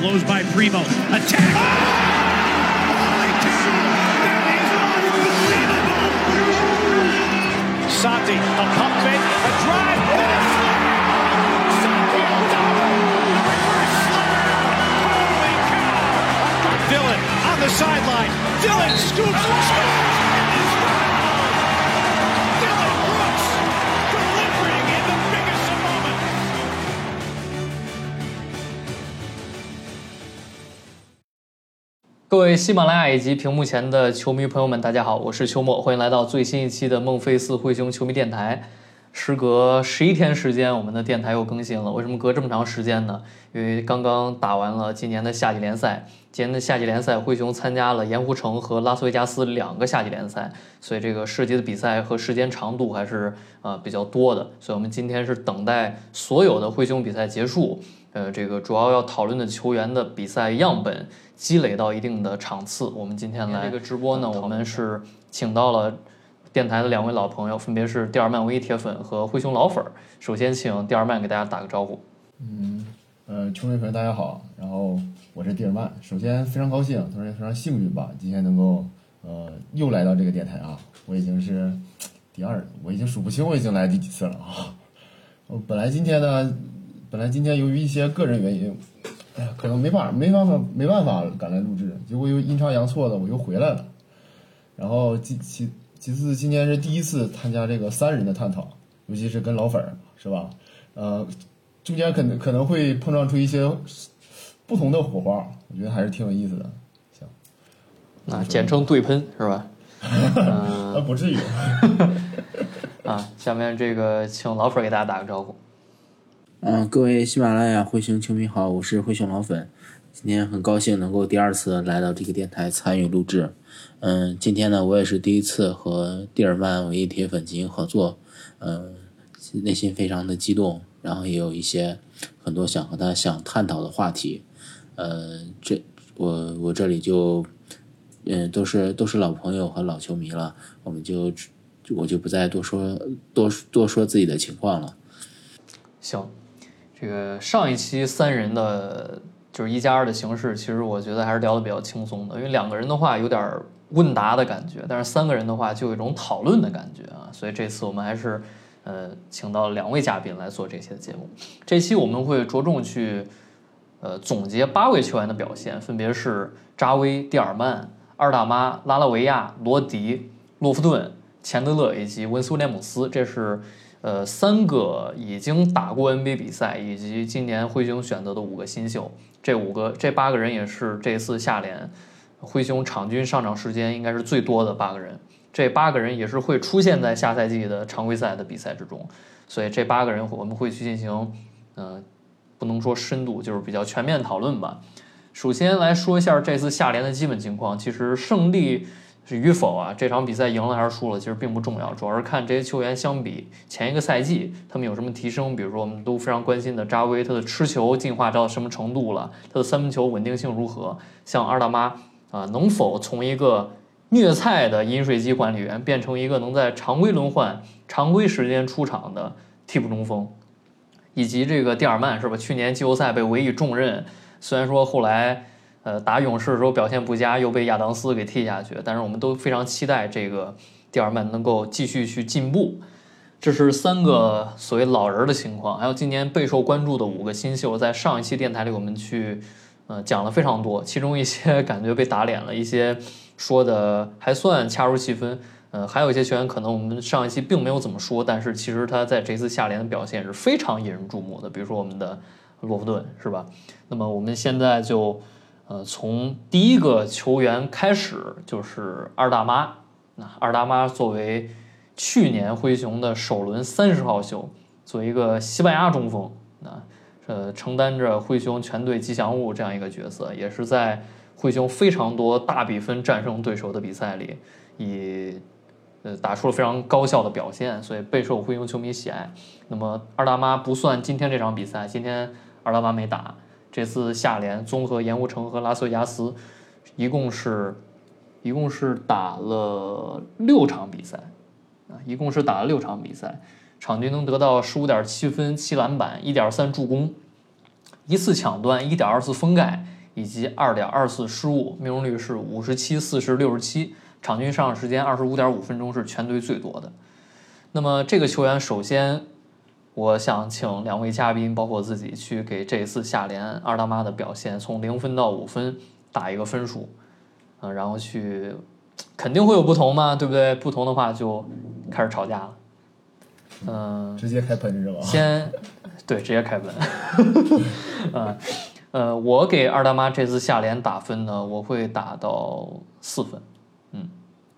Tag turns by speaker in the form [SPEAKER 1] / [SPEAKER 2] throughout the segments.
[SPEAKER 1] Blows by Primo. Attack. Oh!
[SPEAKER 2] Santi, a pump fake, a drive, and a! Santi! Reverse slam! Holy cow! Dylan on the sideline. Dylan scoops,
[SPEAKER 3] 各位喜马拉雅以及屏幕前的球迷朋友们，大家好，我是秋末，欢迎来到最新一期的孟菲斯灰熊球迷电台。时隔十一天时间，我们的电台又更新了。为什么隔这么长时间呢？因为刚刚打完了今年的夏季联赛，今年的夏季联赛，灰熊参加了盐湖城和拉斯维加斯两个夏季联赛，所以这个涉及的比赛和时间长度还是呃比较多的。所以我们今天是等待所有的灰熊比赛结束，呃，这个主要要讨论的球员的比赛样本积累到一定的场次，我们今天来这个直播呢，我们是请到了电台的两位老朋友，分别是蒂尔曼唯一铁粉和灰熊老粉儿。首先，请蒂尔曼给大家打个招呼。
[SPEAKER 4] 嗯，呃，球迷朋友大家好，然后我是蒂尔曼。首先非常高兴，同时也非常幸运吧，今天能够呃又来到这个电台啊，我已经是第二，我已经数不清我已经来第几次了啊。我本来今天呢，本来今天由于一些个人原因，哎呀，可能没法没办法没办法赶来录制，结果又阴差阳错的我又回来了。然后其其其次，今天是第一次参加这个三人的探讨，尤其是跟老粉儿，是吧？呃，中间可能可能会碰撞出一些不同的火花，我觉得还是挺有意思的。行，
[SPEAKER 3] 那，简称对喷是吧？
[SPEAKER 4] 不至于。
[SPEAKER 3] 啊，下面这个请老粉儿给大家打个招呼。
[SPEAKER 5] 嗯，各位喜马拉雅灰熊球迷好，我是灰熊老粉，今天很高兴能够第二次来到这个电台参与录制。嗯，今天呢，我也是第一次和蒂尔曼唯一铁粉进行合作，嗯，内心非常的激动，然后也有一些很多想和他想探讨的话题。呃，这我我这里就，嗯，都是都是老朋友和老球迷了，我们就我就不再多说多多说自己的情况了。
[SPEAKER 3] 行，这个上一期三人的就是一加二的形式，其实我觉得还是聊得比较轻松的，因为两个人的话有点问答的感觉，但是三个人的话就有一种讨论的感觉啊，所以这次我们还是呃请到两位嘉宾来做这期节目。这期我们会着重去呃总结八位球员的表现，分别是扎威、蒂尔曼、二大妈、拉拉维亚、罗迪、洛夫顿、钱德勒以及温斯威廉姆斯，这是。呃，三个已经打过 NBA 比赛，以及今年灰熊选择的五个新秀，这五个这八个人也是这次夏联灰熊场均上场时间应该是最多的八个人。这八个人也是会出现在下赛季的常规赛的比赛之中，所以这八个人我们会去进行，呃，不能说深度，就是比较全面讨论吧。首先来说一下这次夏联的基本情况，其实胜利。是与否啊？这场比赛赢了还是输了，其实并不重要，主要是看这些球员相比前一个赛季他们有什么提升。比如说，我们都非常关心的扎威，他的吃球进化到什么程度了？他的三分球稳定性如何？像二大妈啊，能否从一个虐菜的饮水机管理员变成一个能在常规轮换、常规时间出场的替补中锋？以及这个蒂尔曼是吧？去年季后赛被委以重任，虽然说后来。呃，打勇士的时候表现不佳，又被亚当斯给踢下去。但是我们都非常期待这个蒂尔曼能够继续去进步。这是三个所谓老人的情况，还有今年备受关注的五个新秀，在上一期电台里我们去呃讲了非常多，其中一些 感觉被打脸了，一些说的还算恰如其分。呃，还有一些球员可能我们上一期并没有怎么说，但是其实他在这次夏联的表现是非常引人注目的。比如说我们的洛夫顿，是吧？那么我们现在就。呃，从第一个球员开始就是二大妈。那二大妈作为去年灰熊的首轮三十号秀，作为一个西班牙中锋，那呃承担着灰熊全队吉祥物这样一个角色，也是在灰熊非常多大比分战胜对手的比赛里，以呃打出了非常高效的表现，所以备受灰熊球迷喜爱。那么二大妈不算今天这场比赛，今天二大妈没打。这次夏联综合盐湖城和拉斯维加斯，一共是，一共是打了六场比赛，啊，一共是打了六场比赛，场均能得到十五点七分、七篮板、一点三助攻，一次抢断，一点二次封盖，以及二点二次失误，命中率是五十七、四十、六十七，场均上场时间二十五点五分钟，是全队最多的。那么这个球员，首先我想请两位嘉宾，包括自己，去给这一次下联二大妈的表现从零分到五分打一个分数，嗯、然后去肯定会有不同嘛，对不对？不同的话就开始吵架了。嗯、
[SPEAKER 4] 直接开喷是吧？
[SPEAKER 3] 先对直接开喷，呃呃，我给二大妈这次下联打分呢，我会打到四分，嗯，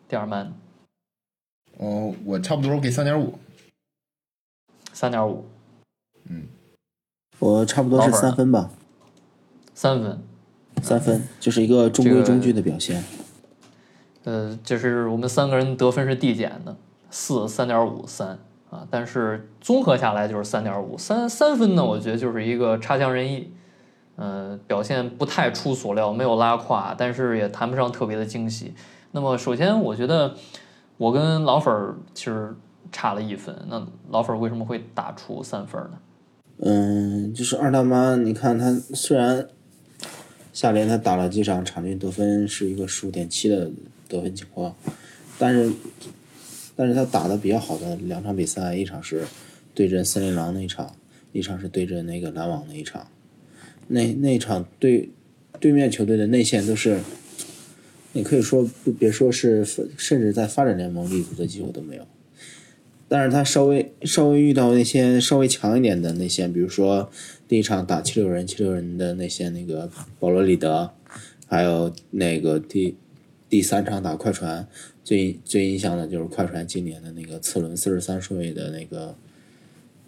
[SPEAKER 3] 第二曼
[SPEAKER 4] 哦，我差不多给三点五。
[SPEAKER 3] 三点五，嗯。
[SPEAKER 5] 我差不多是三分吧，
[SPEAKER 3] 三分，
[SPEAKER 5] 三分就是一个中规中矩的表现。
[SPEAKER 3] 呃，就是我们三个人得分是递减的，四、三点五、三啊，但是综合下来就是三点五，三三分呢，我觉得就是一个差强人意，呃，表现不太出所料，没有拉胯，但是也谈不上特别的惊喜。那么首先，我觉得我跟老粉儿其实差了一分，那老粉为什么会打出三分呢？
[SPEAKER 5] 嗯，就是二大妈，你看她虽然下联她打了几场，场均得分是一个十五点七的得分情况，但是但是她打的比较好的两场比赛，一场是对阵森林狼那一场，一场是对阵那个篮网那一场，那那一场对对面球队的内线都是，你可以说不别说是甚至在发展联盟立足的机会都没有。但是他稍微稍微遇到那些稍微强一点的内线，比如说第一场打七六人，七六人的内线那个保罗里德，还有那个第第三场打快船，最最印象的就是快船今年的那个次轮四十三顺位的那个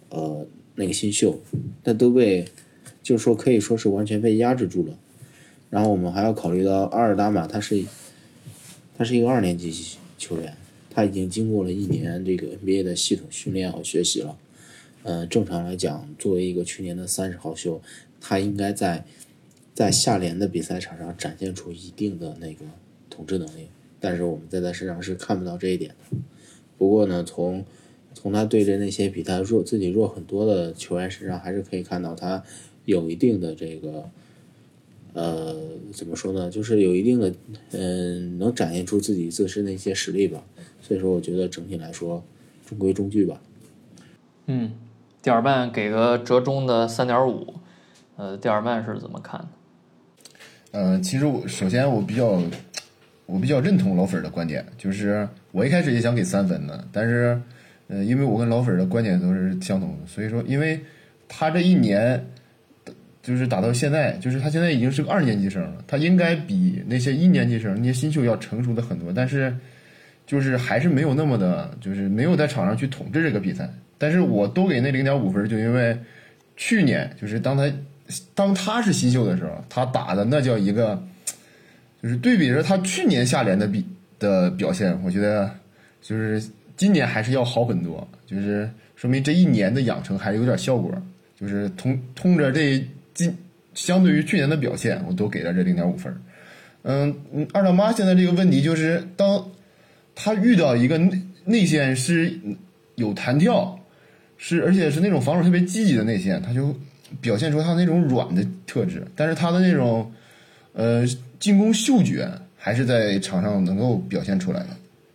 [SPEAKER 5] 呃那个新秀，但都被就是说可以说是完全被压制住了。然后我们还要考虑到阿尔达马，他是他是一个二年级球员，他已经经过了一年这个 NBA 的系统训练和学习了。呃，正常来讲，作为一个去年的三十号秀，他应该在在下联的比赛场上展现出一定的那个统治能力，但是我们在他身上是看不到这一点的。不过呢，从从他对着那些比他弱自己弱很多的球员身上，还是可以看到他有一定的这个呃怎么说呢，就是有一定的嗯、能展现出自己自身的一些实力吧。所以说，我觉得整体来说中规中矩吧。
[SPEAKER 3] 嗯，第二曼给个折中的三点五，呃，第二曼是怎么看的？
[SPEAKER 4] 呃，其实我首先我比较我比较认同老粉儿的观点，就是我一开始也想给三分的，但是呃，因为我跟老粉儿的观点都是相同的，所以说，因为他这一年就是打到现在，就是他现在已经是个二年级生了，他应该比那些一年级生、那些新秀要成熟的很多，但是就是还是没有那么的，就是没有在场上去统治这个比赛。但是我都给那零点五分，就因为去年就是当他当他是新秀的时候，他打的那叫一个，就是对比着他去年下联的比的表现，我觉得就是今年还是要好很多，就是说明这一年的养成还是有点效果。就是通通着这今相对于去年的表现，我都给了这零点五分。嗯嗯，二大妈现在这个问题就是，当他遇到一个内内线是有弹跳，是而且是那种防守特别积极的内线，他就表现出他那种软的特质，但是他的那种呃进攻嗅觉还是在场上能够表现出来的，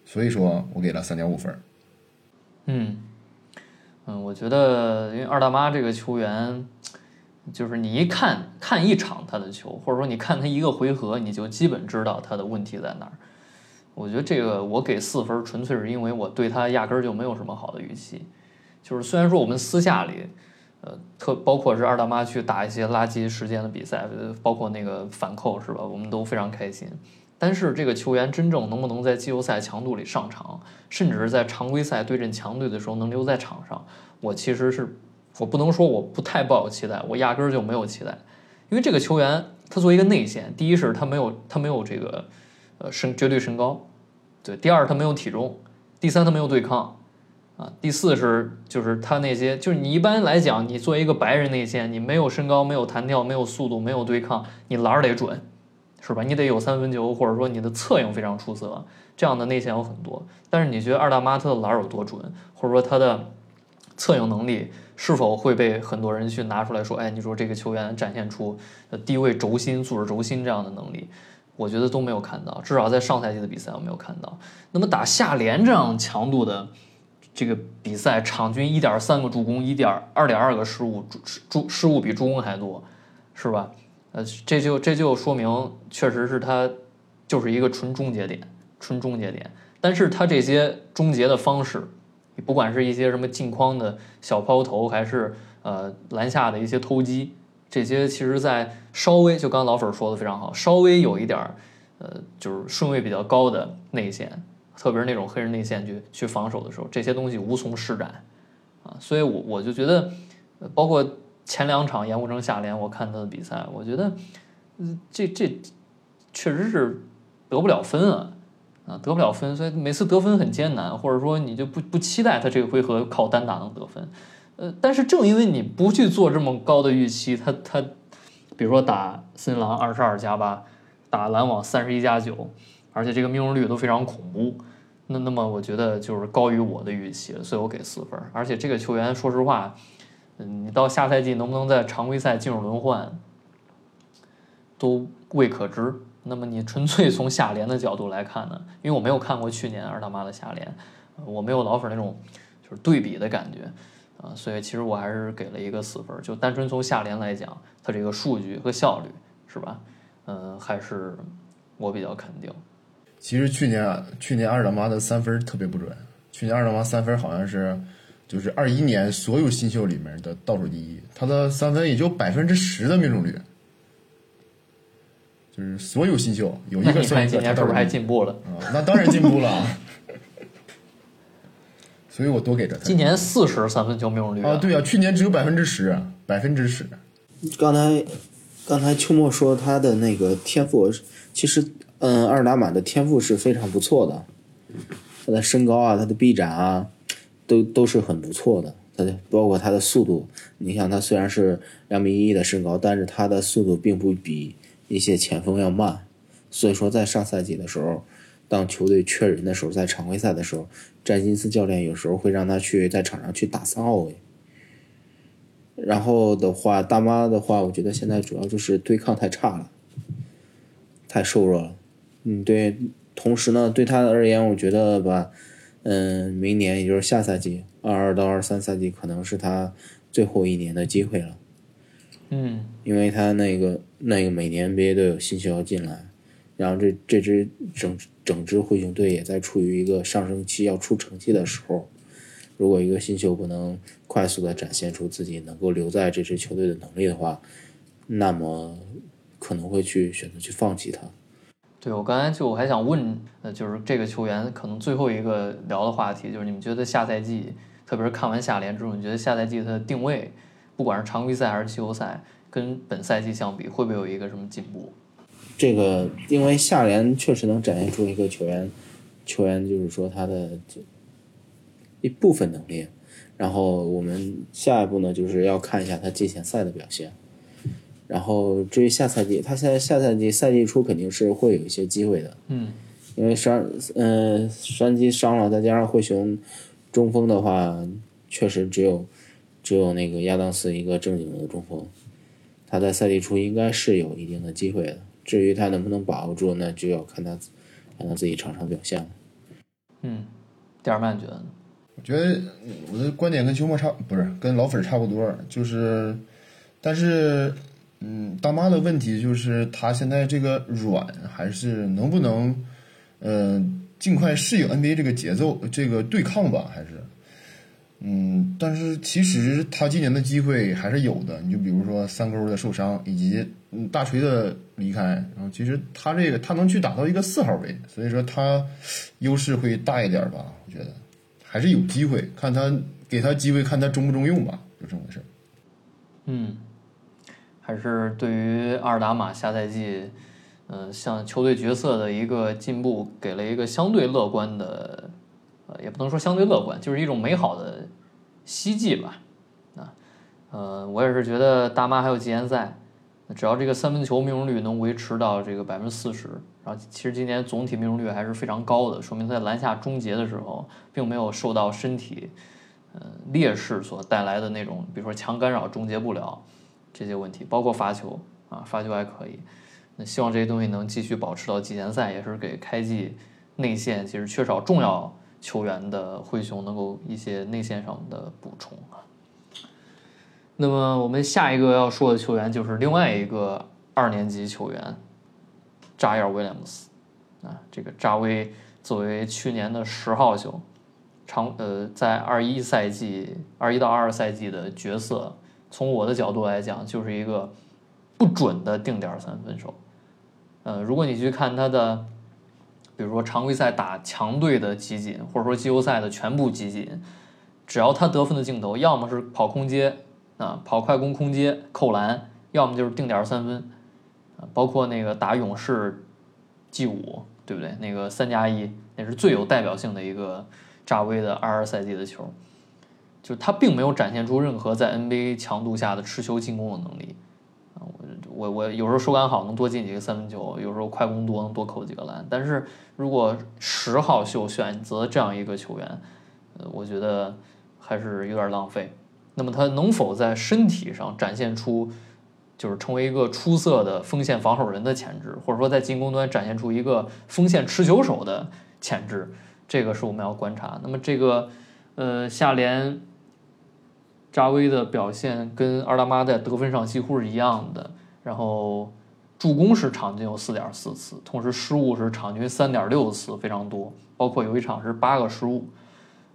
[SPEAKER 4] 所以说我给了三点五分。
[SPEAKER 3] 嗯，嗯，我觉得因为二大妈这个球员，就是你一看看一场他的球，或者说你看他一个回合，你就基本知道他的问题在哪儿。我觉得这个我给四分，纯粹是因为我对他压根儿就没有什么好的预期。就是虽然说我们私下里，呃，特包括是二大妈去打一些垃圾时间的比赛，包括那个反扣是吧？我们都非常开心。但是这个球员真正能不能在季后赛强度里上场，甚至是在常规赛对阵强队的时候能留在场上，我其实是我不能说我不太抱有期待，我压根儿就没有期待，因为这个球员他作为一个内线，第一是他没有他没有这个呃身绝对身高，对，第二他没有体重，第三他没有对抗。啊，第四是就是他那些，就是你一般来讲，你作为一个白人内线，你没有身高，没有弹跳，没有速度，没有对抗，你篮儿得准，是吧？你得有三分球，或者说你的策应非常出色，这样的内线有很多。但是你觉得二大妈他的篮儿有多准，或者说他的策应能力是否会被很多人去拿出来说，哎，你说这个球员展现出呃低位轴心、组织轴心这样的能力？我觉得都没有看到，至少在上赛季的比赛我没有看到。那么打下联这样强度的这个比赛，场均一点三个助攻，一点二点二个失误，助失误比助攻还多，是吧？呃，这就这就说明，确实是他就是一个纯终结点，纯终结点。但是他这些终结的方式，不管是一些什么近框的小抛投，还是呃篮下的一些偷机，这些其实，在稍微就刚老粉说的非常好，稍微有一点儿呃就是顺位比较高的内线，特别是那种黑人内线去去防守的时候，这些东西无从施展啊。所以我我就觉得，包括前两场盐湖城下联，我看他的比赛，我觉得，嗯，这这确实是得不了分啊。啊，得不了分，所以每次得分很艰难，或者说你就不不期待他这个回合靠单打能得分。呃，但是正因为你不去做这么高的预期，他他，比如说打新郎二十二加八，打篮网三十一加九，而且这个命中率都非常恐怖，那那么我觉得就是高于我的预期，所以我给四分。而且这个球员说实话，嗯，你到下赛季能不能在常规赛进入轮换，都未可知。那么你纯粹从下联的角度来看呢？因为我没有看过去年二大妈的下联，我没有老粉那种就是对比的感觉啊，所以其实我还是给了一个四分。就单纯从下联来讲，它这个数据和效率是吧？嗯，还是我比较肯定。
[SPEAKER 4] 其实去年啊，去年二大妈的三分特别不准。去年二大妈三分好像是就是二一年所有新秀里面的倒数第一，他的三分也就百分之十的命中率。就是所有新秀有一个算
[SPEAKER 3] 今年是不是还进步了？
[SPEAKER 4] 啊，那当然进步了。所以我多给他。
[SPEAKER 3] 今年四十三分球命中率
[SPEAKER 4] 啊，对啊，去年只有百分之十，百分之十。
[SPEAKER 5] 刚才刚才秋末说他的那个天赋，其实嗯，二打满的天赋是非常不错的，他的身高啊，他的臂展啊，都都是很不错的。他的包括他的速度，你像他虽然是两米一的身高，但是他的速度并不比。一些前锋要慢，所以说在上赛季的时候，当球队缺人的时候，在常规赛的时候，詹金斯教练有时候会让他去在场上去打三号位。然后的话，大妈的话，我觉得现在主要就是对抗太差了，太瘦弱了。嗯，对。同时呢，对他而言，我觉得吧，嗯，明年也就是下赛季二二到二三赛季，可能是他最后一年的机会了。
[SPEAKER 3] 嗯，
[SPEAKER 5] 因为他那个那个每年 NBA 都有新秀要进来，然后这这支整整支灰熊队也在处于一个上升期要出成绩的时候，如果一个新秀不能快速的展现出自己能够留在这支球队的能力的话，那么可能会去选择去放弃他。
[SPEAKER 3] 对我刚才就我还想问，呃，就是这个球员可能最后一个聊的话题就是你们觉得下赛季，特别是看完下联之后，你觉得下赛季他的定位？不管是常规赛还是季后赛，跟本赛季相比，会不会有一个什么进步？
[SPEAKER 5] 这个因为下联确实能展现出一个球员，球员就是说他的一部分能力。然后我们下一步呢，就是要看一下他季前赛的表现。然后至于下赛季，他现在下赛季赛季初肯定是会有一些机会的。
[SPEAKER 3] 嗯，
[SPEAKER 5] 因为山嗯山鸡伤了，再加上灰熊中锋的话，确实只有。只有那个亚当斯一个正经的中锋，他在赛季初应该是有一定的机会的。至于他能不能把握住，那就要看他看他自己场上表现了。
[SPEAKER 3] 嗯，第二曼觉得呢？
[SPEAKER 4] 我觉得我的观点跟秋末差，不是跟老粉差不多，就是，但是，嗯，大妈的问题就是他现在这个软还是能不能，呃，尽快适应 NBA 这个节奏，这个对抗吧，还是。嗯，但是其实他今年的机会还是有的。你就比如说三勾的受伤，以及大锤的离开，然后其实他这个他能去打到一个四号位，所以说他优势会大一点吧。我觉得还是有机会，看他给他机会，看他中不中用吧，就这么回事。
[SPEAKER 3] 嗯，还是对于阿尔达马下赛季，嗯，像球队角色的一个进步，给了一个相对乐观的。呃，也不能说相对乐观，就是一种美好的希冀吧。啊，呃，我也是觉得大妈还有季前赛，只要这个三分球命中率能维持到这个百分之四十，然后其实今年总体命中率还是非常高的，说明他在篮下终结的时候并没有受到身体呃劣势所带来的那种，比如说强干扰终结不了这些问题，包括罚球啊，罚球还可以。那希望这些东西能继续保持到季前赛，也是给开季内线其实缺少重要球员的灰熊能够一些内线上的补充啊。那么我们下一个要说的球员就是另外一个二年级球员扎伊尔威廉姆斯啊，这个扎威作为去年的十号秀，长呃在二一赛季二一到二二赛季的角色，从我的角度来讲，就是一个不准的定点三分手。呃，如果你去看他的，比如说常规赛打强队的集锦，或者说季后赛的全部集锦，只要他得分的镜头，要么是跑空接啊，跑快攻空接扣篮，要么就是定点三分，包括那个打勇士 G 五，对不对？那个三加一，那是最有代表性的一个扎威的二二赛季的球，就他并没有展现出任何在 NBA 强度下的持球进攻的能力。我我有时候手感好能多进几个三分球，有时候快攻多能多扣几个篮。但是如果十号秀选择这样一个球员，呃，我觉得还是有点浪费。那么他能否在身体上展现出，就是成为一个出色的锋线防守人的潜质，或者说在进攻端展现出一个锋线持球手的潜质，这个是我们要观察。那么这个呃下联扎威的表现跟二大妈在得分上几乎是一样的。然后助攻是场均有四点四次，同时失误是场均三点六次，非常多。包括有一场是八个失误，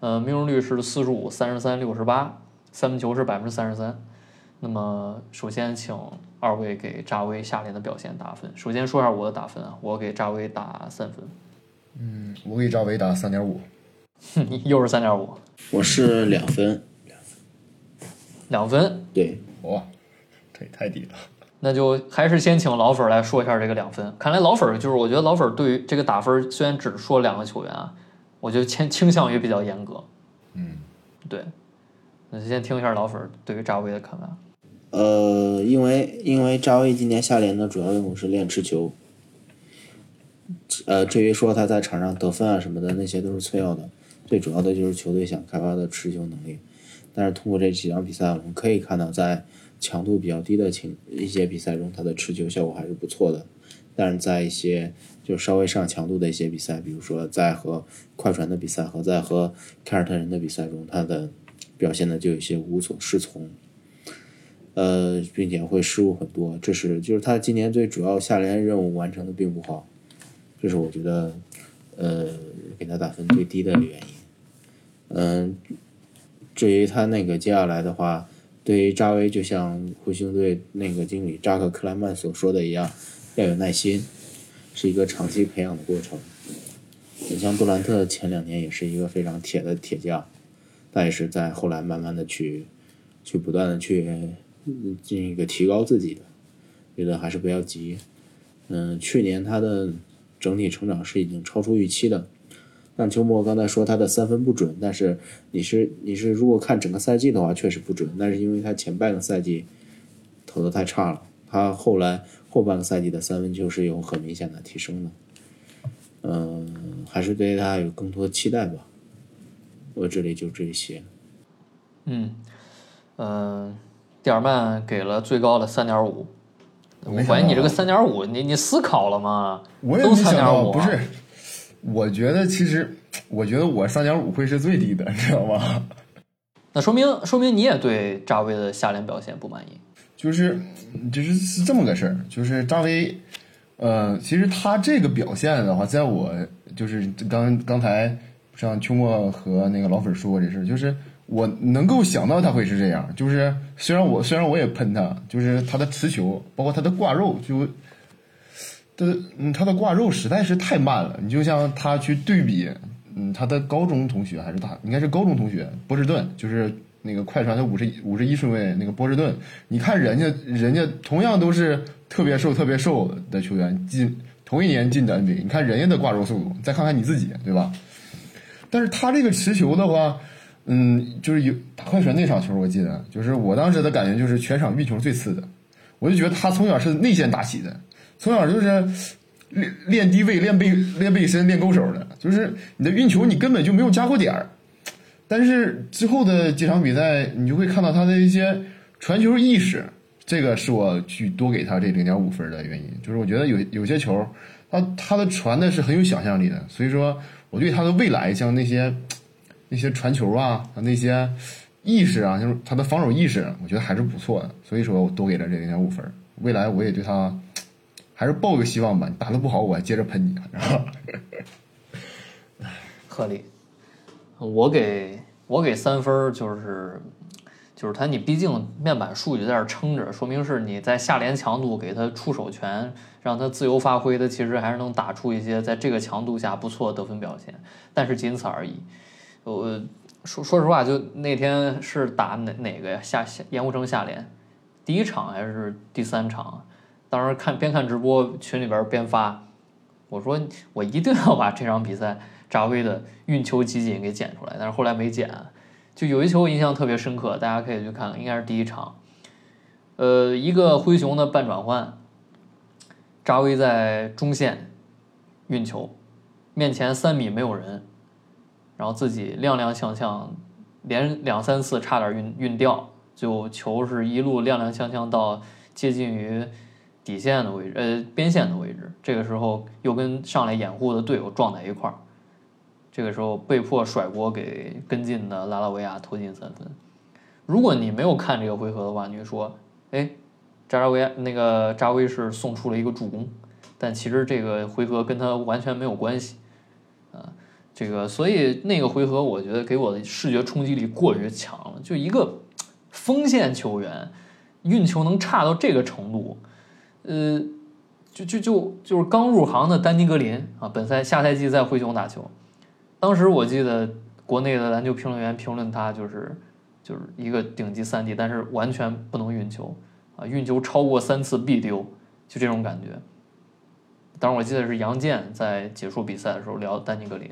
[SPEAKER 3] 呃，命中率是四十五、三十三、六十八，三分球是百分之三十三。那么，首先请二位给扎威下联的表现打分。首先说一下我的打分啊，我给扎威打三分。
[SPEAKER 4] 嗯，我给扎威打三点五。
[SPEAKER 3] 又是三点五。
[SPEAKER 5] 我是两分。
[SPEAKER 3] 两分。
[SPEAKER 5] 对。
[SPEAKER 4] 哇，这也太低了。
[SPEAKER 3] 那就还是先请老粉来说一下这个两分。看来老粉就是，我觉得老粉对于这个打分虽然只说两个球员啊，我觉得倾倾向于比较严格。
[SPEAKER 4] 嗯，
[SPEAKER 3] 对。那就先听一下老粉对于扎威的看法。
[SPEAKER 5] 呃，因为因为扎威今年下联的主要任务是练持球。呃，至于说他在场上得分啊什么的，那些都是次要的，最主要的就是球队想开发的持球能力。但是通过这几场比赛，我们可以看到在。强度比较低的情一些比赛中，他的持球效果还是不错的。但是在一些就稍微上强度的一些比赛，比如说在和快船的比赛和在和凯尔特人的比赛中，他的表现呢就有些无所适从。呃，并且会失误很多，这是就是他今年最主要下联任务完成的并不好，这是我觉得呃给他打分最低的原因。嗯，至于他那个接下来的话。对于扎威，就像灰熊队那个经理扎克克莱曼所说的一样，要有耐心，是一个长期培养的过程。你像杜兰特前两年也是一个非常铁的铁匠，但也是在后来慢慢的去，去不断的去进一个提高自己的，觉得还是不要急。嗯，去年他的整体成长是已经超出预期的。像秋末刚才说他的三分不准，但是你是你是如果看整个赛季的话，确实不准。那是因为他前半个赛季投的太差了，他后来后半个赛季的三分球是有很明显的提升的。嗯，还是对他有更多期待吧。我这里就这些。
[SPEAKER 3] 嗯，嗯，蒂尔曼给了最高的三点五。我怀疑你这个三点五，你你思考了吗？
[SPEAKER 4] 我也没想到，不是。我觉得其实，我觉得我三点五会是最低的，你知道吗？
[SPEAKER 3] 那说明说明你也对扎威的下联表现不满意。
[SPEAKER 4] 就是，就是是这么个事儿。就是扎威，呃，其实他这个表现的话，在我就是刚刚才像秋末和那个老粉说过这事儿，就是我能够想到他会是这样。就是虽然我虽然我也喷他，就是他的持球，包括他的挂肉就。的嗯，他的挂肉实在是太慢了。你就像他去对比，嗯，他的高中同学还是大，应该是高中同学波士顿，就是那个快船的五十五十一顺位那个波士顿。你看人家，人家同样都是特别瘦、特别瘦的球员，进同一年进的 NBA。你看人家的挂肉速度，再看看你自己，对吧？但是他这个持球的话，嗯，就是有打快船那场球，我记得，就是我当时的感觉就是全场运球最次的，我就觉得他从小是内线打起的。从小就是练练低位、练背、练背身、练勾手的，就是你的运球你根本就没有加过点儿，但是之后的几场比赛，你就会看到他的一些传球意识，这个是我去多给他这零点五分的原因。就是我觉得有有些球，他他的传的是很有想象力的，所以说我对他的未来，像那些那些传球啊，那些意识啊，就是他的防守意识，我觉得还是不错的。所以说我多给了这零点五分。未来我也对他还是抱个希望吧。打的不好，我还接着喷你，然后。
[SPEAKER 3] 合理。我给我给三分，就是就是他，你毕竟面板数据在这撑着，说明是你在下联强度给他出手权，让他自由发挥，他其实还是能打出一些在这个强度下不错的得分表现，但是仅此而已。我说说实话，就那天是打哪哪个呀？下下盐湖城下联，第一场还是第三场？当时看边看直播群里边边发，我说我一定要把这场比赛。扎威的运球集锦给剪出来，但是后来没剪。就有一球我印象特别深刻，大家可以去看，应该是第一场。呃，一个灰熊的半转换，扎威在中线运球，面前三米没有人，然后自己踉踉跄跄，连两三次差点运运掉，就球是一路踉踉跄跄到接近于底线的位置，呃，边线的位置。这个时候又跟上来掩护的队友撞在一块儿。这个时候被迫甩锅给跟进的拉拉维亚投进三分。如果你没有看这个回合的话，你会说：“哎，扎扎维亚那个扎威是送出了一个助攻，但其实这个回合跟他完全没有关系。”啊，这个所以那个回合我觉得给我的视觉冲击力过于强了。就一个锋线球员运球能差到这个程度，呃，就就就就是刚入行的丹尼格林啊，本赛下赛季在灰熊打球。当时我记得国内的篮球评论员评论他就是就是一个顶级三 D，但是完全不能运球啊，运球超过三次必丢，就这种感觉。当时我记得是杨健在结束比赛的时候聊丹尼格林，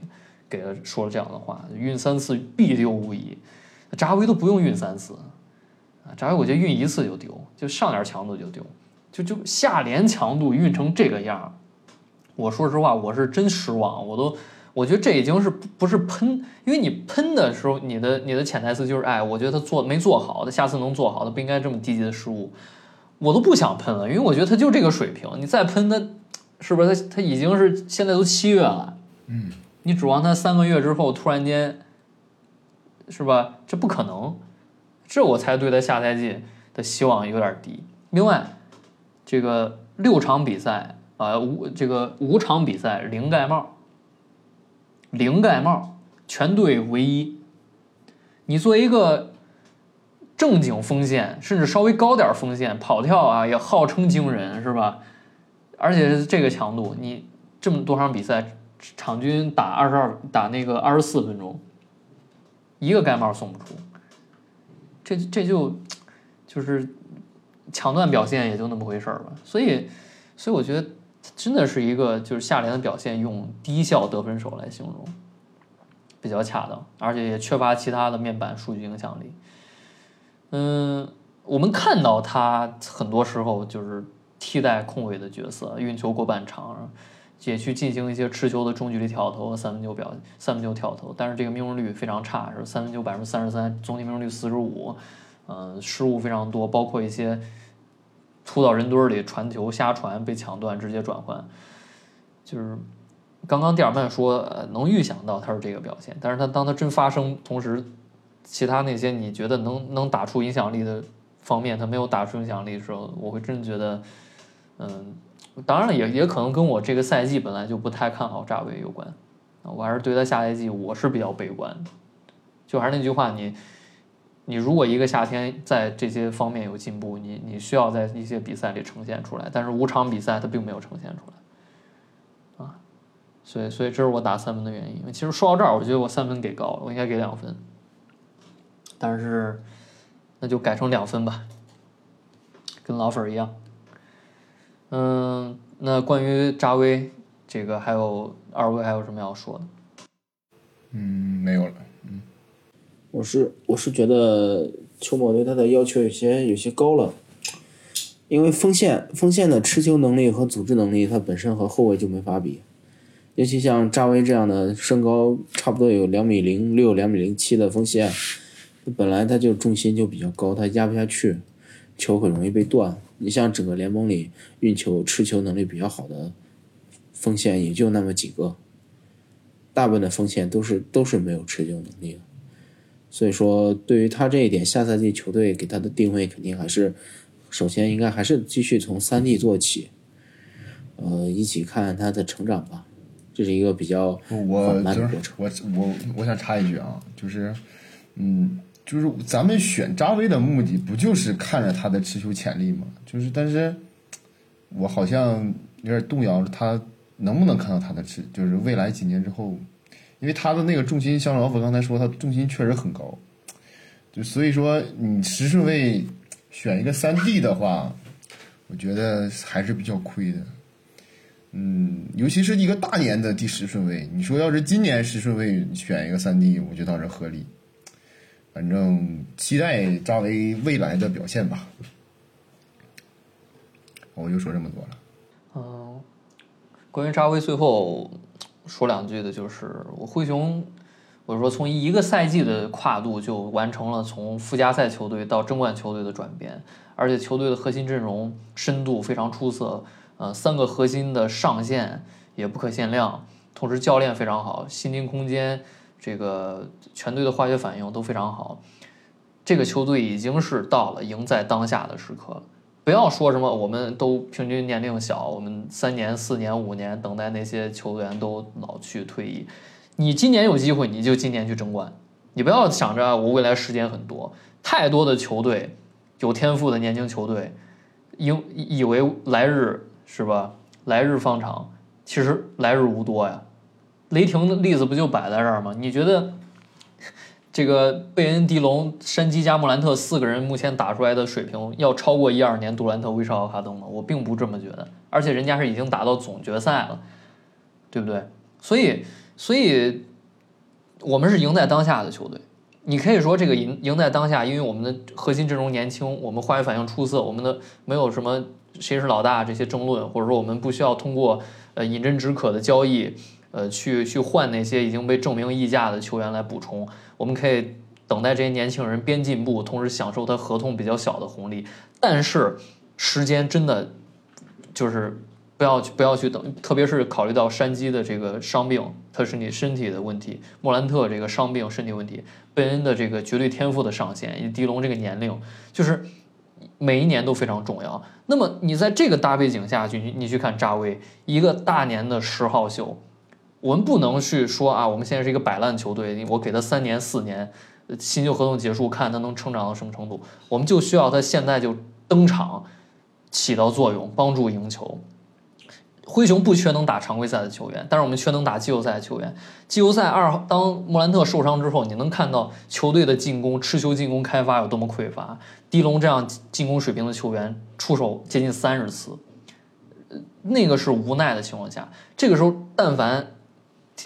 [SPEAKER 3] 给了说了这样的话：运三次必丢无疑。扎威都不用运三次啊，扎威我觉得运一次就丢，就上点强度就丢，就就下联强度运成这个样我说实话，我是真失望，我都。我觉得这已经是不是喷，因为你喷的时候，你的你的潜台词就是，哎，我觉得他做没做好，他下次能做好，他不应该这么低级的失误，我都不想喷了，因为我觉得他就这个水平，你再喷他，是不是他他已经是现在都七月了，
[SPEAKER 4] 嗯，
[SPEAKER 3] 你指望他三个月之后突然间，是吧？这不可能，这我才对他下赛季的希望有点低。另外，这个六场比赛啊，五这个五场比赛零盖帽。零盖帽，全队唯一。你作为一个正经锋线，甚至稍微高点锋线，跑跳啊也号称惊人，是吧？而且这个强度，你这么多场比赛，场均打二十二，打那个二十四分钟，一个盖帽送不出，这这就就是抢断表现也就那么回事儿吧。所以，所以我觉得。真的是一个就是下联的表现，用低效得分手来形容，比较恰当，而且也缺乏其他的面板数据影响力。嗯，我们看到他很多时候就是替代空位的角色，运球过半场，也去进行一些持球的中距离跳投和、三分球表、三分球跳投，但是这个命中率非常差，是三分球百分之三十三，总体命中率四十五，嗯，失误非常多，包括一些。突到人堆里传球瞎传被抢断直接转换，就是刚刚蒂尔曼说呃能预想到他是这个表现，但是他当他真发生，同时其他那些你觉得能能打出影响力的方面，他没有打出影响力的时候，我会真觉得，嗯，当然也也可能跟我这个赛季本来就不太看好扎维有关，我还是对他下赛季我是比较悲观的，就还是那句话你。你如果一个夏天在这些方面有进步，你你需要在一些比赛里呈现出来，但是五场比赛他并没有呈现出来，啊，所以所以这是我打三分的原因。其实说到这儿，我觉得我三分给高了，我应该给两分，但是那就改成两分吧，跟老粉儿一样。嗯，那关于扎威这个，还有二位还有什么要说的？
[SPEAKER 4] 嗯，没有了。
[SPEAKER 5] 我是我是觉得秋末对他的要求有些有些高了，因为锋线锋线的持球能力和组织能力，他本身和后卫就没法比。尤其像扎威这样的身高差不多有两米零六、两米零七的锋线，本来他就重心就比较高，他压不下去，球很容易被断。你像整个联盟里运球、持球能力比较好的锋线也就那么几个，大部分的锋线都是都是没有持球能力的。所以说，对于他这一点，下赛季球队给他的定位肯定还是，首先应该还是继续从三 D 做起，呃，一起看他的成长吧。这是一个比较
[SPEAKER 4] 我。我我我想插一句啊，就是，嗯，就是咱们选扎威的目的不就是看着他的持球潜力吗？就是，但是我好像有点动摇，他能不能看到他的持，就是未来几年之后，因为他的那个重心，像老虎刚才说，他重心确实很高，就所以说你十顺位选一个三 D 的话，我觉得还是比较亏的。嗯，尤其是一个大年的第十顺位，你说要是今年十顺位选一个三 D，我觉得倒是合理。反正期待扎维未来的表现吧。我就说这么多了。
[SPEAKER 3] 嗯，关于扎威，最后说两句的就是，我灰熊，我说从一个赛季的跨度就完成了从附加赛球队到争冠球队的转变，而且球队的核心阵容深度非常出色，呃，三个核心的上限也不可限量，同时教练非常好，薪金空间，这个全队的化学反应都非常好。这个球队已经是到了赢在当下的时刻了。不要说什么我们都平均年龄小，我们三年、四年、五年等待那些球员都老去退役。你今年有机会，你就今年去争冠。你不要想着我未来时间很多，太多的球队有天赋的年轻球队，以以为来日是吧？来日方长，其实来日无多呀。雷霆的例子不就摆在这儿吗？你觉得这个贝恩、迪隆、山鸡加莫兰特四个人目前打出来的水平要超过一二年杜兰特、威少、哈登吗？我并不这么觉得，而且人家是已经打到总决赛了，对不对？所以，所以我们是赢在当下的球队。你可以说这个赢赢在当下，因为我们的核心阵容年轻，我们化学反应出色，我们的没有什么谁是老大这些争论，或者说我们不需要通过呃饮鸩止渴的交易，呃去去换那些已经被证明溢价的球员来补充。我们可以等待这些年轻人边进步，同时享受他合同比较小的红利。但是时间真的就是不要去不要去等，特别是考虑到山鸡的这个伤病，他是你身体的问题；莫兰特这个伤病身体问题，贝恩的这个绝对天赋的上限，以及迪龙这个年龄，就是每一年都非常重要。那么你在这个大背景下去，你你去看扎威，一个大年的十号秀。我们不能去说啊，我们现在是一个摆烂球队，我给他三年四年，新旧合同结束，看他能成长到什么程度。我们就需要他现在就登场，起到作用，帮助赢球。灰熊不缺能打常规赛的球员，但是我们缺能打季后赛的球员。季后赛二号，当莫兰特受伤之后，你能看到球队的进攻、持球进攻开发有多么匮乏。迪龙这样进攻水平的球员出手接近三十次，那个是无奈的情况下，这个时候但凡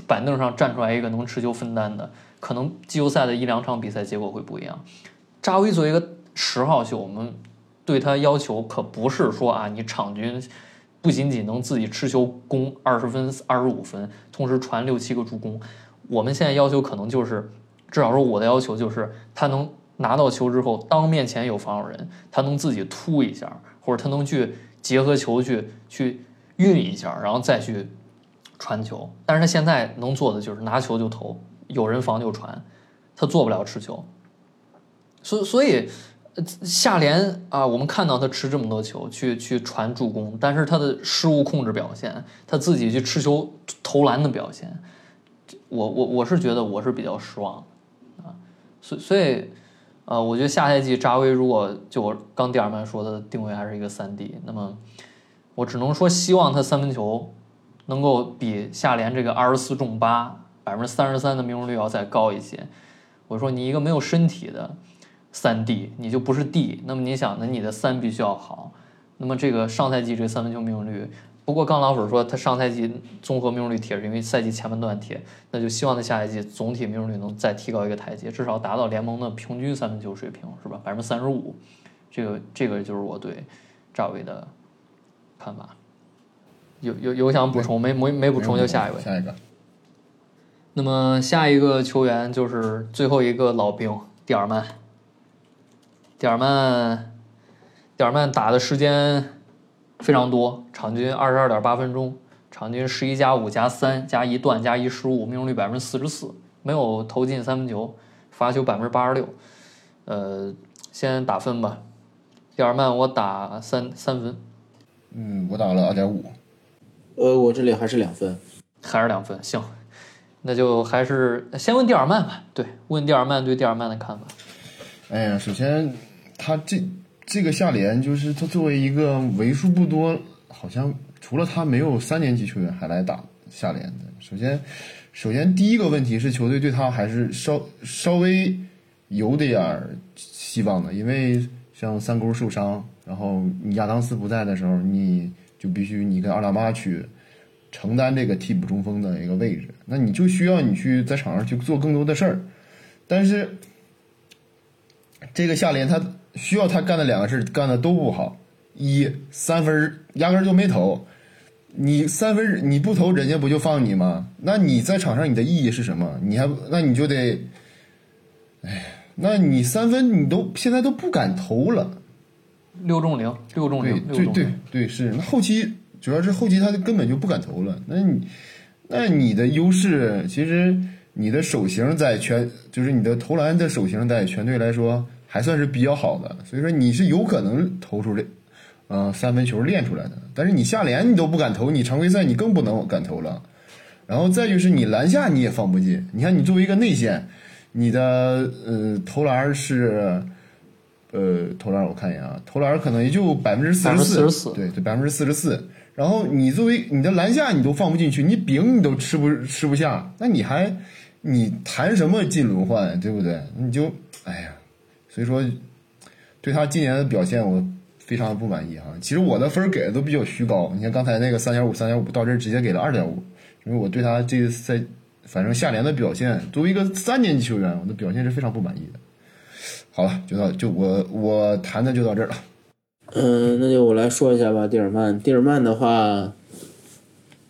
[SPEAKER 3] 板凳上站出来一个能持球分担的，可能季后赛的一两场比赛结果会不一样。扎威作为一个十号秀，我们对他要求可不是说啊，你场均不仅仅能自己持球攻二十分、二十五分，同时传六七个助攻。我们现在要求可能就是，至少说我的要求就是，他能拿到球之后，当面前有防守人，他能自己突一下，或者他能去结合球去去运一下，然后再去传球。但是他现在能做的就是拿球就投，有人防就传，他做不了持球。所所以，呃下联啊，我们看到他持这么多球去去传助攻，但是他的失误控制表现，他自己去持球投篮的表现，我我我是觉得我是比较失望啊。所所以，呃，我觉得下赛季扎威如果就我刚第二曼说的定位还是一个三 D，那么我只能说希望他三分球能够比下联这个二十四中八百分之三十三的命中率要再高一些。我说你一个没有身体的三 D，你就不是 D，那么你想，那你的三必须要好。那么这个上赛季这三分球命中率，不过刚老粉说他上赛季综合命中率铁是因为赛季前半段铁，那就希望他下赛季总体命中率能再提高一个台阶，至少达到联盟的平均三分球水平，是吧？百分之三十五，这个这个就是我对赵伟的看法。有有有想补充没没没补充就下一位。
[SPEAKER 4] 下一个，
[SPEAKER 3] 那么下一个球员就是最后一个老兵蒂尔曼。蒂尔曼，蒂尔曼打的时间非常多，场均二十二点八分钟，场均十一加五加三加一段加一失误，命中率百分之四十四，没有投进三分球，罚球百分之八十六。呃，先打分吧，蒂尔曼我打三三分，
[SPEAKER 4] 嗯，我打了二点五，
[SPEAKER 5] 呃，我这里还是两分。
[SPEAKER 3] 还是两分，行，那就还是先问蒂尔曼吧。对，问蒂尔曼对蒂尔曼的看法。
[SPEAKER 4] 哎呀，首先他这这个下联就是他作为一个为数不多，好像除了他没有三年级球员还来打下联的。首先，首先第一个问题是球队对他还是稍稍微有点儿希望的，因为像三勾受伤，然后你亚当斯不在的时候，你就必须你跟阿拉巴去承担这个替补中锋的一个位置，那你就需要你去在场上去做更多的事儿，但是。这个下联他需要他干的两个事干的都不好，一三分压根就没投，你三分你不投人家不就放你吗？那你在场上你的意义是什么？你还那你就得，哎，那你三分你都现在都不敢投了，
[SPEAKER 3] 六中零，六中零，六
[SPEAKER 4] 对对
[SPEAKER 3] 中零。
[SPEAKER 4] 对是，那后期主要是后期他根本就不敢投了，那你那你的优势其实你的手型在全就是你的投篮的手型在全队来说还算是比较好的，所以说你是有可能投出这，呃三分球练出来的。但是你下联你都不敢投，你常规赛你更不能敢投了。然后再就是你篮下你也放不进，你看你作为一个内线，你的呃投篮是，呃投篮我看一眼啊，投篮可能也就百分之四十四
[SPEAKER 3] ，44%
[SPEAKER 4] 对对百分之四十四。然后你作为你的篮下你都放不进去，你饼你都吃不吃不下，那你还你谈什么进轮换，对不对？你就哎呀，所以说对他今年的表现我非常的不满意哈。其实我的分给的都比较虚高，你像刚才那个三点五三点五到这儿直接给了二点五，因为我对他这个赛反正下联的表现，作为一个三年级球员，我的表现是非常不满意的。好了，就到就我我谈的就到这儿了。
[SPEAKER 5] 嗯，那就我来说一下吧。蒂尔曼，蒂尔曼的话，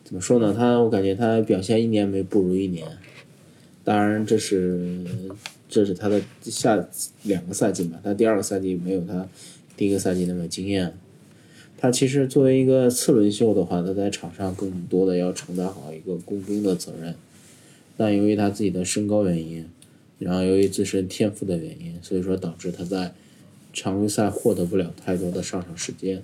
[SPEAKER 5] 怎么说呢？他我感觉他表现一年没不如一年。当然，这是这是他的下两个赛季嘛，他第二个赛季没有他第一个赛季那么惊艳。他其实作为一个次轮秀的话，他在场上更多的要承担好一个工兵的责任。但由于他自己的身高原因，然后由于自身天赋的原因，所以说导致他在常规赛获得不了太多的上场时间。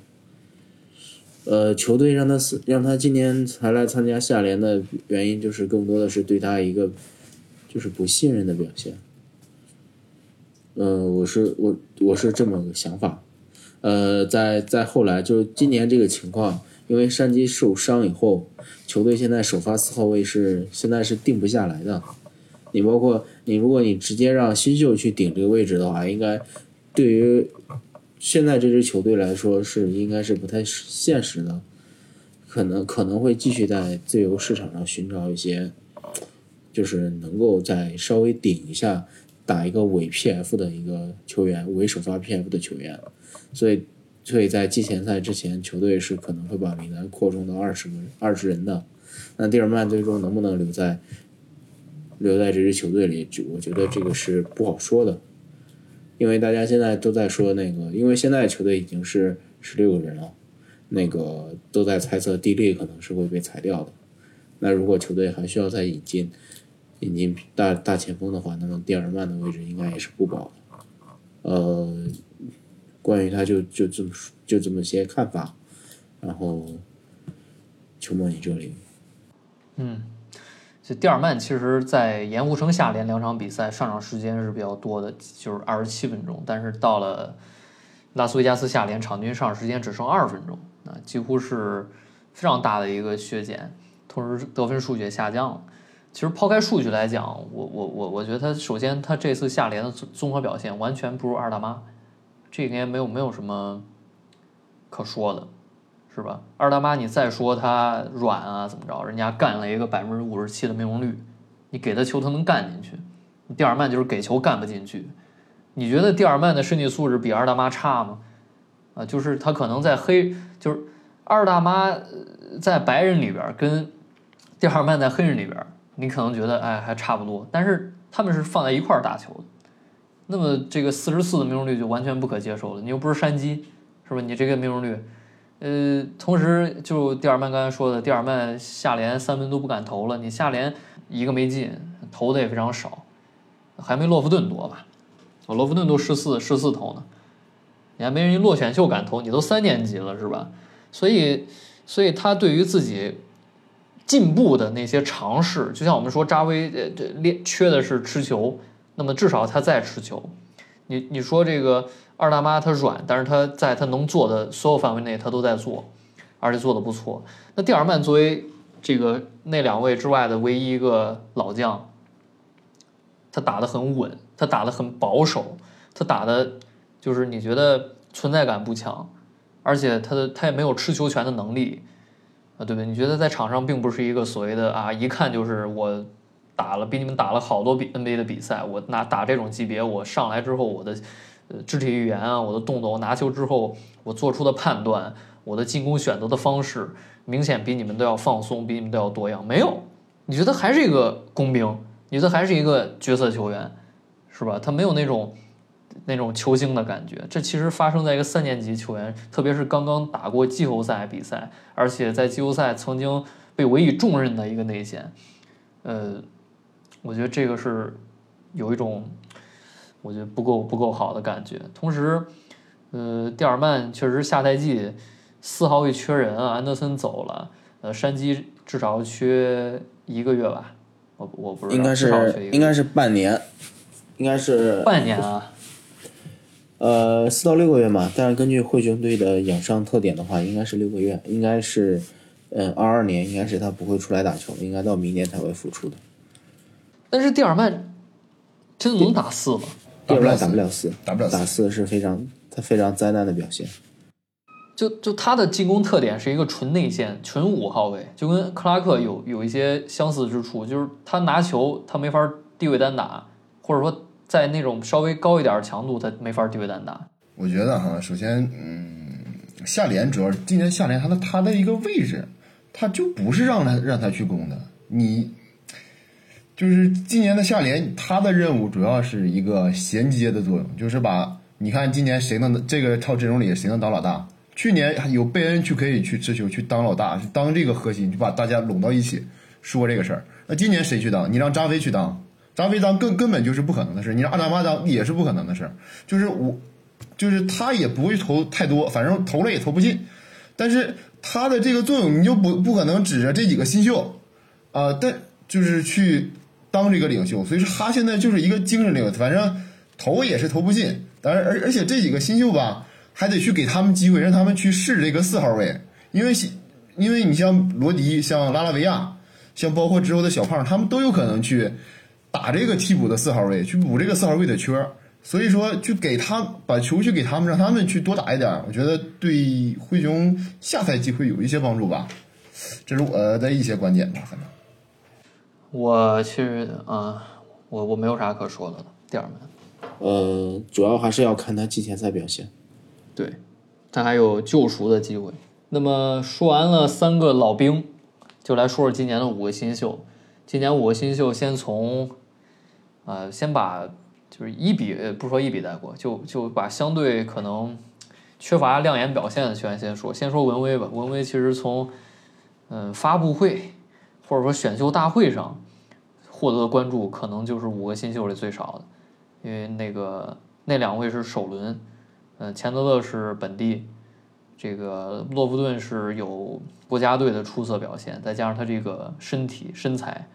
[SPEAKER 5] 呃，球队让他是让他今年才来参加下联的原因，就是更多的是对他一个就是不信任的表现。呃，我是我我是这么个想法。呃，在在后来就是今年这个情况，因为山鸡受伤以后，球队现在首发四号位是现在是定不下来的。你包括你，如果你直接让新秀去顶这个位置的话，应该对于现在这支球队来说是应该是不太现实的，可能可能会继续在自由市场上寻找一些，就是能够再稍微顶一下，打一个伪 PF 的一个球员，伪首发 PF 的球员，所以所以在季前赛之前，球队是可能会把名单扩充到二十个二十人的。那蒂尔曼最终能不能留在留在这支球队里，我觉得这个是不好说的。因为大家现在都在说那个，因为现在球队已经是十六个人了，那个都在猜测地利可能是会被裁掉的。那如果球队还需要再引进引进大大前锋的话，那么蒂尔曼的位置应该也是不保的。呃，关于他就就这么就这么些看法，然后球魔你这里，
[SPEAKER 3] 嗯，就蒂尔曼其实，在盐湖城下联两场比赛上场时间是比较多的，就是二十七分钟。但是到了拉斯维加斯下联，场均上场时间只剩二十分钟，啊，几乎是非常大的一个削减，同时得分数据也下降了。其实抛开数据来讲，我我我我觉得他首先他这次下联的综合表现完全不如二大妈，这个应该没有没有什么可说的。是吧？二大妈，你再说他软啊，怎么着？人家干了一个百分之五十七的命中率，你给他球他能干进去。蒂尔曼就是给球干不进去。你觉得蒂尔曼的身体素质比二大妈差吗？啊，就是他可能在黑，就是二大妈在白人里边跟蒂尔曼在黑人里边，你可能觉得哎还差不多，但是他们是放在一块儿打球的。那么这个四十四的命中率就完全不可接受了。你又不是山鸡，是吧？你这个命中率，呃，同时就蒂尔曼刚才说的，蒂尔曼下联三分都不敢投了，你下联一个没进，投的也非常少，还没洛夫顿多吧？我，洛夫顿都十四十四投呢，你还没人家落选秀敢投，你都三年级了是吧？所以，所以他对于自己进步的那些尝试，就像我们说扎威呃这练缺的是持球，那么至少他在持球。你你说这个二大妈她软，但是她在她能做的所有范围内，她都在做，而且做的不错。那蒂尔曼作为这个那两位之外的唯一一个老将，他打得很稳，他打得很保守，他打的就是你觉得存在感不强，而且他的他也没有持球权的能力，啊，对不对？你觉得在场上并不是一个所谓的啊，一看就是我打了比你们打了好多比 NBA 的比赛，我拿打这种级别，我上来之后我的肢体语言啊，我的动作，我拿球之后我做出的判断，我的进攻选择的方式，明显比你们都要放松，比你们都要多样。没有，你觉得还是一个工兵，你觉得还是一个角色球员，是吧？他没有那种那种球星的感觉。这其实发生在一个三年级球员，特别是刚刚打过季后赛比赛，而且在季后赛曾经被委以重任的一个内线。呃，我觉得这个是有一种我觉得不够不够好的感觉。同时，呃，蒂尔曼确实下赛季四号位缺人啊，安德森走了，呃，山鸡至少缺一个月吧，我我不知道，
[SPEAKER 5] 应该是应该是半年，应该是
[SPEAKER 3] 半年啊。
[SPEAKER 5] 呃四到六个月嘛。但是根据灰熊队的养伤特点的话，应该是六个月，应该是嗯二二年应该是他不会出来打球，应该到明年才会复出的。
[SPEAKER 3] 但是蒂尔曼真的能打四吗？
[SPEAKER 5] 第二
[SPEAKER 4] 打不了
[SPEAKER 5] 打不了四，
[SPEAKER 4] 打不了四
[SPEAKER 5] 打四是非常他非常灾难的表现。
[SPEAKER 3] 就就他的进攻特点是一个纯内线、纯五号位，就跟克拉克有有一些相似之处，就是他拿球他没法低位单打，或者说在那种稍微高一点的强度他没法低位单打。
[SPEAKER 4] 我觉得哈，首先，嗯，夏联主要是今年夏联他的他的一个位置，他就不是让他让他去攻的。你就是今年的下联，他的任务主要是一个衔接的作用，就是把你看今年谁能这个套阵容里谁能当老大？去年有贝恩去可以去持球去当老大，去当这个核心，就把大家拢到一起说这个事儿。那今年谁去当？你让扎菲去当，扎菲当根根本就是不可能的事，你让阿达巴当也是不可能的事。就是我。就是他也不会投太多，反正投了也投不进。但是他的这个作用，你就不不可能指着这几个新秀，啊、但就是去当这个领袖。所以说他现在就是一个精神领袖，反正投也是投不进。当然，而而且这几个新秀吧，还得去给他们机会，让他们去试这个四号位，因为因为你像罗迪、像拉拉维亚、像包括之后的小胖，他们都有可能去打这个替补的四号位，去补这个四号位的缺。所以说，去给他把球去给他们，让他们去多打一点，我觉得对灰熊下赛季会有一些帮助吧。这是我的一些观点吧，反正。
[SPEAKER 3] 我其实啊、我我没有啥可说的了。蒂尔曼，
[SPEAKER 5] 呃，主要还是要看他季前赛表现。
[SPEAKER 3] 对，他还有救赎的机会。那么说完了三个老兵，就来说说今年的五个新秀。今年五个新秀，先从，呃，先把就是一比呃不说一笔带过，就就把相对可能缺乏亮眼表现的球员先说。先说文威吧，文威其实从嗯发布会或者说选秀大会上获得的关注，可能就是五个新秀里最少的，因为那个那两位是首轮，嗯，钱德勒是本地，这个洛夫顿是有国家队的出色表现，再加上他这个身体身材，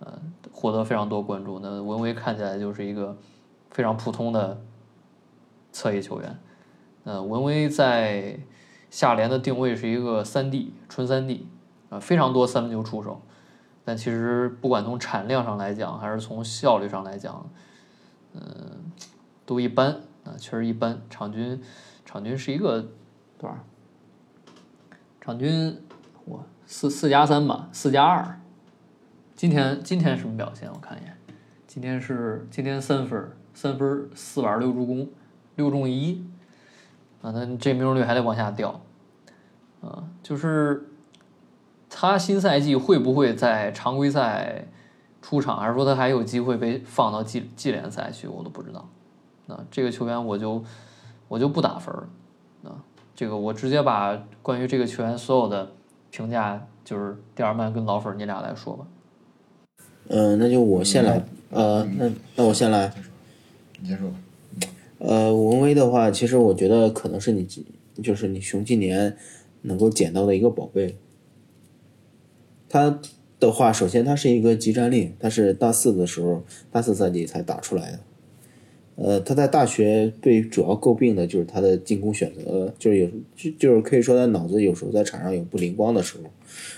[SPEAKER 3] 呃，获得非常多关注。那文威看起来就是一个非常普通的侧翼球员。呃，文威在下联的定位是一个三 D 纯三 D，啊，非常多三分球出手，但其实不管从产量上来讲，还是从效率上来讲，嗯、都一般啊，确实一般。场均场均是一个多少？场均我四四加三吧，四加二。今天今天什么表现？我看一眼，今天是今天三分，三分四板六助攻，六中一。啊，那这命中率还得往下掉。啊，就是他新赛季会不会在常规赛出场，还是说他还有机会被放到季季联赛去，我都不知道。那这个球员我就我就不打分儿，啊，这个我直接把关于这个球员所有的评价，就是蒂尔曼跟老粉儿你俩来说吧。
[SPEAKER 5] 嗯、那就我先来，呃，那那我先来。
[SPEAKER 4] 你先说吧。
[SPEAKER 5] 呃，文威的话，其实我觉得可能是你就是你熊今年能够捡到的一个宝贝。他的话，首先他是一个集战力，他是大四的时候，大四赛季才打出来的。呃，他在大学被主要诟病的就是他的进攻选择，就是有就就是可以说他脑子有时候在场上有不灵光的时候，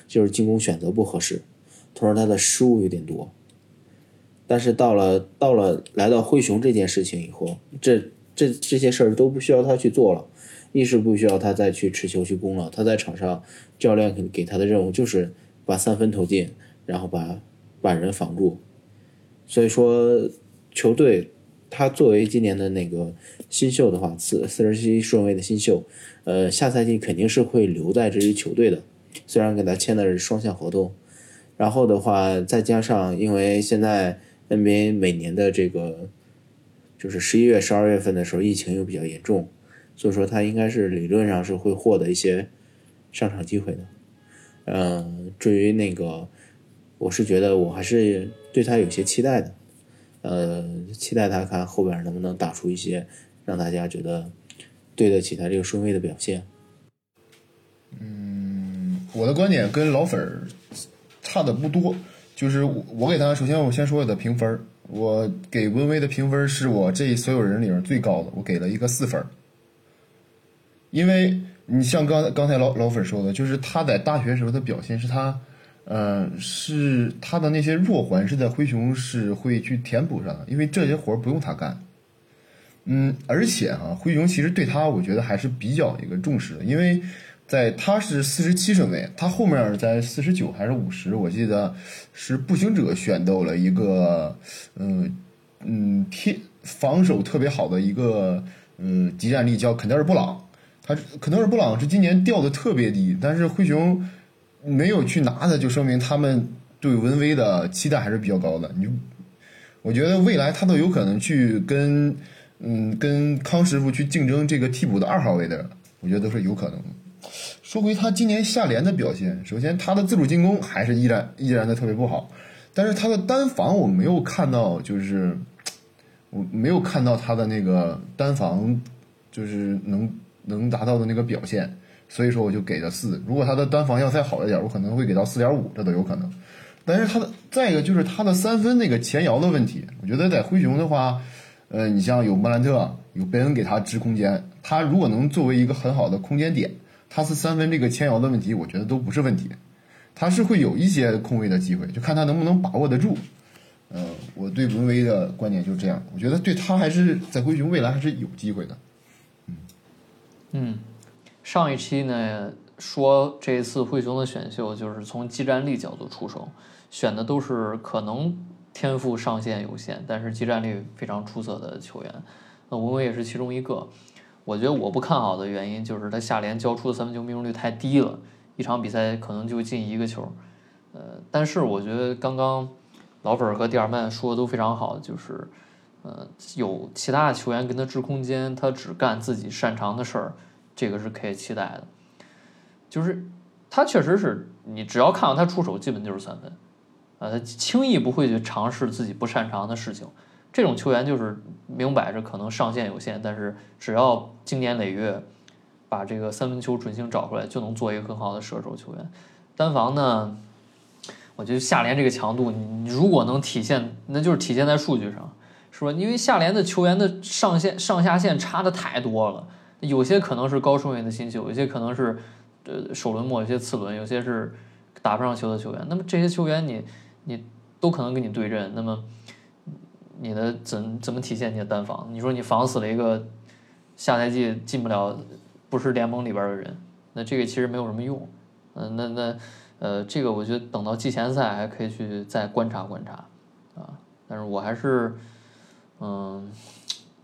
[SPEAKER 5] 就是进攻选择不合适，同时他的失误有点多。但是到了到了来到灰熊这件事情以后，这这这些事儿都不需要他去做了，一是不需要他再去持球去攻了。他在场上，教练给给他的任务就是把三分投进，然后把把人防住。所以说，球队他作为今年的那个新秀的话，四四十七顺位的新秀，呃，下赛季肯定是会留在这支球队的。虽然给他签的是双向合同，然后的话，再加上因为现在 NBA 每年的这个就是十一月、十二月份的时候，疫情又比较严重，所以说他应该是理论上是会获得一些上场机会的。嗯，至于那个，我是觉得我还是对他有些期待的，呃，期待他看后边能不能打出一些让大家觉得对得起他这个顺位的表现。
[SPEAKER 4] 嗯我的观点跟老粉儿差的不多，就是我给他，首先我先说我的评分，我给温威的评分是我这所有人里面最高的，我给了一个四分。因为你像刚刚才老老粉说的，就是他在大学时候的表现是他，呃，是他的那些弱环是在灰熊是会去填补上的，因为这些活儿不用他干。嗯，而且哈、灰熊其实对他，我觉得还是比较一个重视的，因为在他是四十七顺位，他后面在四十九还是五十，我记得是步行者选到了一个，嗯嗯，贴防守特别好的一个，嗯，集战力叫肯德尔布朗，他肯德尔布朗是今年掉的特别低，但是灰熊没有去拿的，就说明他们对文威的期待还是比较高的。你就我觉得未来他都有可能去跟嗯跟康师傅去竞争这个替补的二号位的，我觉得都是有可能。说回他今年下联的表现，首先他的自主进攻还是依然依然的特别不好，但是他的单防我没有看到，就是 我没有看到他的那个单防就是能能达到的那个表现，所以说我就给了四。如果他的单防要再好一点，我可能会给到四点五，这都有可能。但是他的再一个就是他的三分那个前摇的问题，我觉得在灰熊的话，呃，你像有莫兰特，有贝恩给他支空间，他如果能作为一个很好的空间点，他是三分这个前摇的问题，我觉得都不是问题，他是会有一些空位的机会，就看他能不能把握得住。呃，我对文威的观点就是这样，我觉得对他还是在灰熊未来还是有机会的。
[SPEAKER 3] 嗯，上一期呢说这一次灰熊的选秀就是从技战力角度出手，选的都是可能天赋上限有限，但是技战力非常出色的球员。那文文也是其中一个。我觉得我不看好的原因就是他下联交出的三分球命中率太低了，一场比赛可能就进一个球。呃，但是我觉得刚刚老粉和蒂尔曼说的都非常好，就是呃有其他的球员跟他制空间，他只干自己擅长的事儿，这个是可以期待的。就是他确实是你只要看到他出手，基本就是三分，啊，他轻易不会去尝试自己不擅长的事情。这种球员就是明摆着可能上限有限，但是只要经年累月把这个三分球准星找出来，就能做一个很好的射手球员。单防呢，我觉得下联这个强度，你你如果能体现，那就是体现在数据上，是吧？因为下联的球员的上限上下限差的太多了，有些可能是高顺位的新秀，有些可能是呃首轮末，有些次轮，有些是打不上球的球员。那么这些球员你你都可能跟你对阵，那么你的怎怎么体现你的单防？你说你防死了一个下赛季进不了，不是联盟里边的人，那这个其实没有什么用。嗯、那那呃，这个我觉得等到季前赛还可以去再观察观察啊。但是我还是嗯，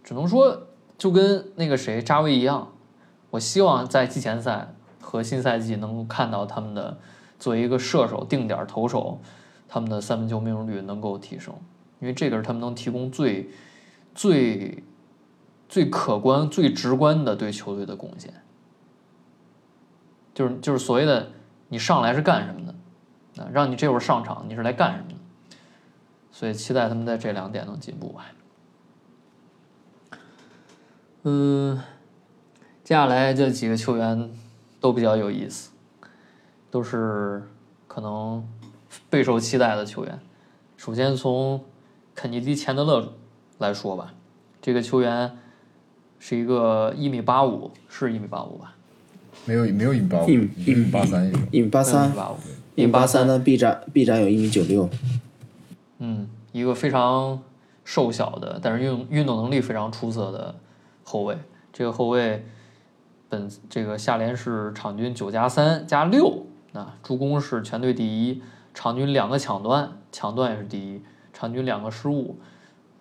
[SPEAKER 3] 只能说就跟那个谁扎威一样，我希望在季前赛和新赛季能够看到他们的作为一个射手定点投手，他们的三分球命中率能够提升，因为这个是他们能提供最最最可观、最直观的对球队的贡献，就是就是所谓的你上来是干什么的啊？让你这会儿上场，你是来干什么的？所以期待他们在这两点能进步吧。嗯，接下来这几个球员都比较有意思，都是可能备受期待的球员。首先从肯尼迪·钱德勒来说吧，这个球员是一个一米八五，是一米八五吧？
[SPEAKER 4] 没有没有一米八五，
[SPEAKER 5] 一米
[SPEAKER 4] 八三。
[SPEAKER 5] 一米八
[SPEAKER 3] 一
[SPEAKER 5] 三
[SPEAKER 3] 米，八五，
[SPEAKER 5] 一米八三的臂展臂展有一米九六，
[SPEAKER 3] 嗯，一个非常瘦小的，但是运运动能力非常出色的后卫。这个后卫本这个下联是场均九加三加六啊，助攻是全队第一，场均两个抢断，抢断也是第一，场均两个失误，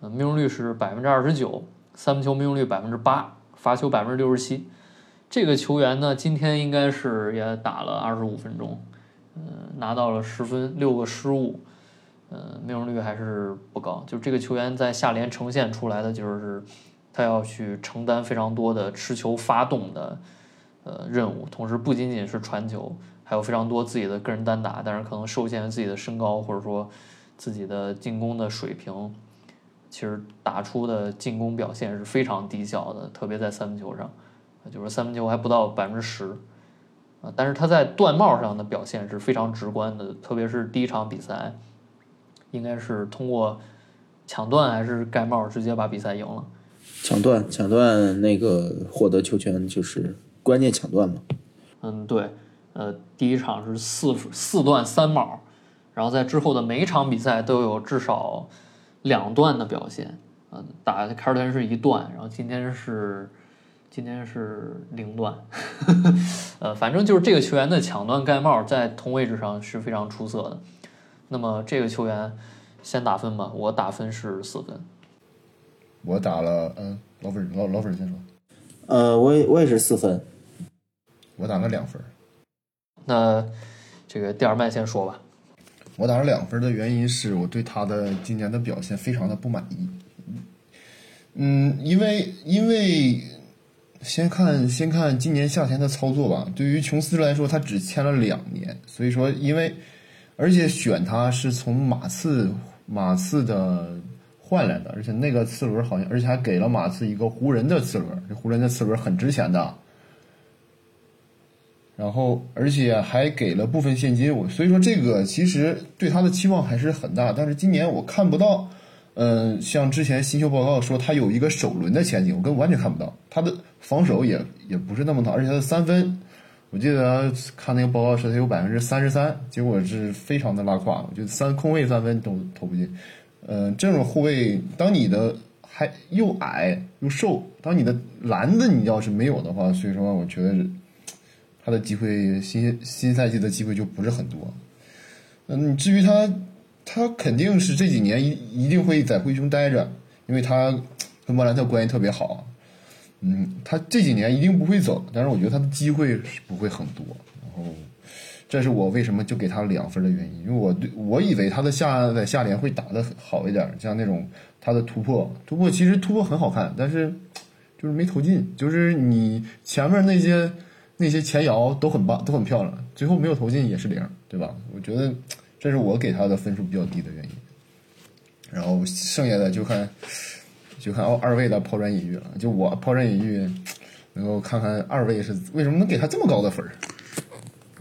[SPEAKER 3] 呃，命中率是百分之二十九，三分球命中率百分之八，罚球百分之六十七。这个球员呢，今天应该是也打了二十五分钟，嗯、拿到了十分，六个失误，呃，命中率还是不高。就这个球员在下联呈现出来的就是，他要去承担非常多的持球发动的呃任务，同时不仅仅是传球，还有非常多自己的个人单打，但是可能受限于自己的身高或者说自己的进攻的水平，其实打出的进攻表现是非常低效的，特别在三分球上，就是三分球还不到百分之十。啊，但是他在断帽上的表现是非常直观的，特别是第一场比赛，应该是通过抢断还是盖帽直接把比赛赢了。
[SPEAKER 5] 抢断抢断那个获得球权就是关键抢断嘛。
[SPEAKER 3] 嗯，对，呃，第一场是四四段三帽，然后在之后的每一场比赛都有至少两段的表现。呃，打凯尔特人是一段，然后今天是今天是零段呵呵，呃，反正就是这个球员的抢断盖帽在同位置上是非常出色的。那么这个球员先打分吧，我打分是四分。
[SPEAKER 4] 我打了，嗯，老粉老老粉先说，
[SPEAKER 5] 呃，我也我也是四分，
[SPEAKER 4] 我打了两分。
[SPEAKER 3] 那这个第二麦先说吧。
[SPEAKER 4] 我打了两分的原因是我对他的今年的表现非常的不满意。嗯，因为因为先看先看今年夏天的操作吧。对于琼斯来说，他只签了两年，所以说因为而且选他是从马刺马刺的换来的，而且那个次轮好像而且还给了马刺一个湖人的次轮，这湖人的次轮很值钱的。然后，而且还给了部分现金，我所以说这个其实对他的期望还是很大。但是今年我看不到，嗯、像之前新秀报告说他有一个首轮的前景，我根本完全看不到。他的防守也也不是那么好，而且他的三分，我记得看那个报告说他有百分之三十三，结果是非常的拉胯。我觉得三空位三分都投不进。嗯、这种后卫，当你的还又矮又瘦，当你的篮子你要是没有的话，所以说我觉得。他的机会新新赛季的机会就不是很多。嗯，至于他，他肯定是这几年一一定会在灰熊待着，因为他跟莫兰特关系特别好。嗯，他这几年一定不会走，但是我觉得他的机会是不会很多。然后，这是我为什么就给他两分的原因，因为我对我以为他的下在下联会打得好一点，像那种他的突破，突破其实突破很好看，但是就是没投进，就是你前面那些。那些前摇都很棒，都很漂亮，最后没有投进也是零，对吧？我觉得这是我给他的分数比较低的原因。然后剩下的就看就看二位的抛砖引玉了。就我抛砖引玉，能够看看二位是为什么能给他这么高的分儿。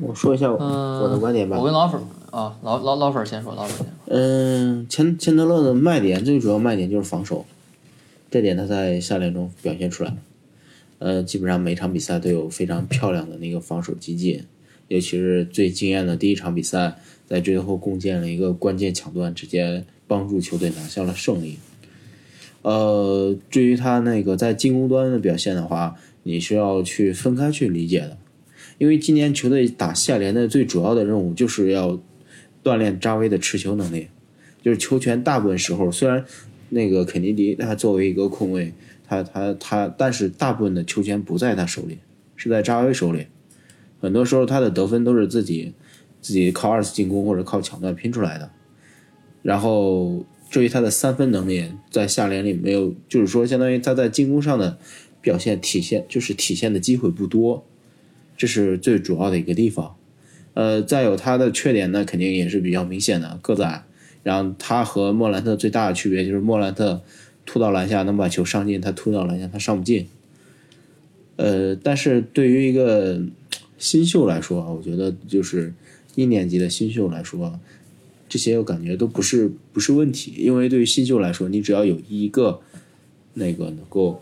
[SPEAKER 5] 我说一下
[SPEAKER 3] 嗯，
[SPEAKER 5] 我的观点吧
[SPEAKER 3] 我。跟老粉儿啊，老老老粉儿先说，老粉儿先说。
[SPEAKER 5] 嗯，钱钱德勒的卖点最主要卖点就是防守，这点他在下联中表现出来了。呃，基本上每场比赛都有非常漂亮的那个防守集锦，尤其是最惊艳的第一场比赛，在最后共建了一个关键抢断，直接帮助球队拿下了胜利。呃，至于他那个在进攻端的表现的话，你是要去分开去理解的，因为今年球队打下联的最主要的任务就是要锻炼扎威的持球能力，就是球权大部分时候虽然那个肯尼迪他作为一个控卫，他他他，但是大部分的球权不在他手里，是在扎威手里。很多时候他的得分都是自己自己靠二次进攻或者靠抢断拼出来的。然后至于他的三分能力，在下联里没有，就是说相当于他在进攻上的表现体现就是体现的机会不多，这是最主要的一个地方。呃，再有他的缺点呢，肯定也是比较明显的，个子矮。然后他和莫兰特最大的区别就是莫兰特突到篮下能把球上进，他突到篮下他上不进。呃，但是对于一个新秀来说啊，我觉得就是一年级的新秀来说，这些我感觉都不是不是问题，因为对于新秀来说，你只要有一个那个能够，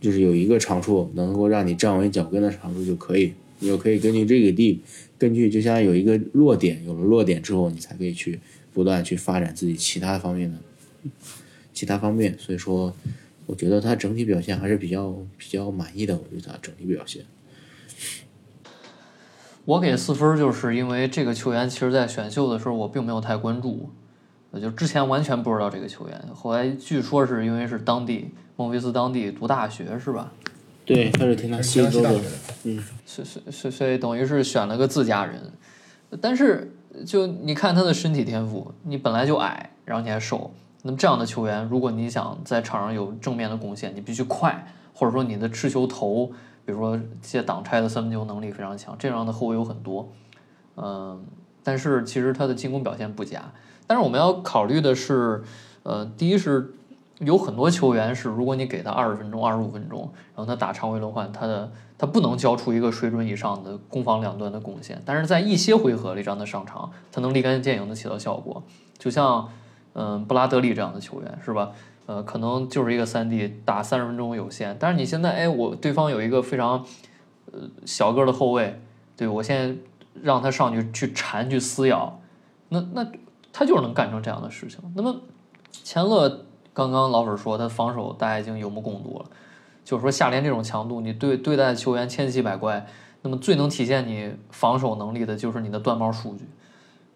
[SPEAKER 5] 就是有一个长处能够让你站稳脚跟的长处就可以，你就可以根据这个地，根据就像有一个弱点，有了弱点之后，你才可以去不断去发展自己其他方面的其他方面，所以说。我觉得他整体表现还是比较比较满意的。我对他整体表现，
[SPEAKER 3] 我给四分，就是因为这个球员，其实在选秀的时候我并没有太关注，我就之前完全不知道这个球员。后来据说是因为是当地孟菲斯当地读大学是吧？
[SPEAKER 5] 对，他是天南西州的，嗯，
[SPEAKER 3] 所所所所以等于是选了个自家人。但是就你看他的身体天赋，你本来就矮，然后你还瘦，那么这样的球员，如果你想在场上有正面的贡献，你必须快，或者说你的持球投。比如说接挡拆的三分球能力非常强，这样的后卫有很多，嗯，但是其实他的进攻表现不佳。但是我们要考虑的是，呃，第一是有很多球员是，如果你给他二十分钟、二十五分钟，然后他打常规轮换，他的他不能交出一个水准以上的攻防两端的贡献。但是在一些回合里让他上场，他能立竿见影的起到效果。就像嗯布拉德利这样的球员，是吧？呃，可能就是一个三 D 打三十分钟有限，但是你现在，哎，我对方有一个非常，呃，小个的后卫，对我现在让他上去去缠去撕咬，那那他就是能干成这样的事情。那么钱乐刚刚老粉说他防守大家已经有目共睹了，就是说下联这种强度，你对对待球员千奇百怪，那么最能体现你防守能力的就是你的断帽数据，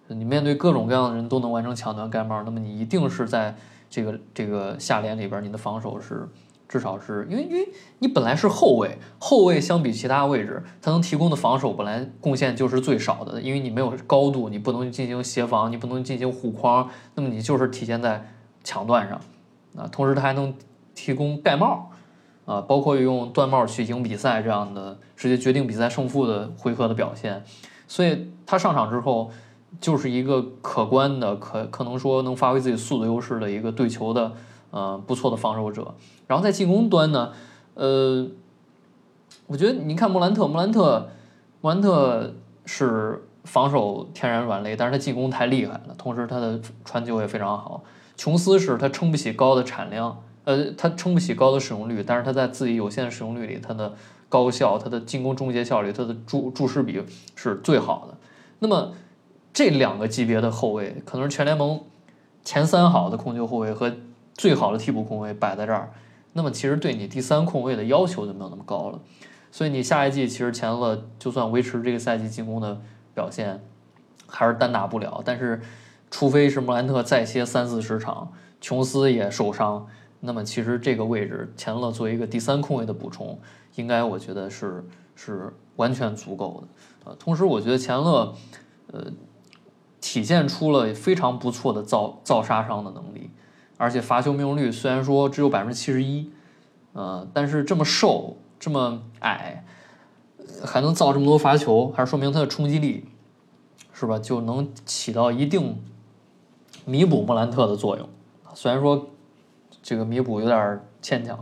[SPEAKER 3] 你面对各种各样的人都能完成抢断盖帽，那么你一定是在。这个这个下联里边，你的防守是至少是因为因为你本来是后卫，后卫相比其他位置，他能提供的防守本来贡献就是最少的，因为你没有高度，你不能进行协防，你不能进行护框，那么你就是体现在抢断上啊。同时他还能提供盖帽啊，包括用断帽去赢比赛这样的直接决定比赛胜负的回合的表现，所以他上场之后。就是一个可观的，可可能说能发挥自己速度优势的一个对球的，呃，不错的防守者。然后在进攻端呢，呃，我觉得你看莫兰特，莫兰特，莫兰特是防守天然软肋，但是他进攻太厉害了，同时他的传球也非常好。琼斯是他撑不起高的产量，呃，他撑不起高的使用率，但是他在自己有限的使用率里，他的高效，他的进攻终结效率，他的注注视比是最好的。那么这两个级别的后卫可能是全联盟前三好的控球后卫和最好的替补控卫摆在这儿，那么其实对你第三控卫的要求就没有那么高了。所以你下一季其实钱乐就算维持这个赛季进攻的表现，还是单打不了。但是除非是莫兰特再歇三四十场，琼斯也受伤，那么其实这个位置钱乐作为一个第三控卫的补充，应该我觉得是是完全足够的。呃，同时我觉得钱乐，呃。体现出了非常不错的造造杀伤的能力，而且罚球命中率虽然说只有百分之七十一，呃，但是这么瘦这么矮，还能造这么多罚球，还是说明他的冲击力，是吧？就能起到一定弥补莫兰特的作用。虽然说这个弥补有点牵强，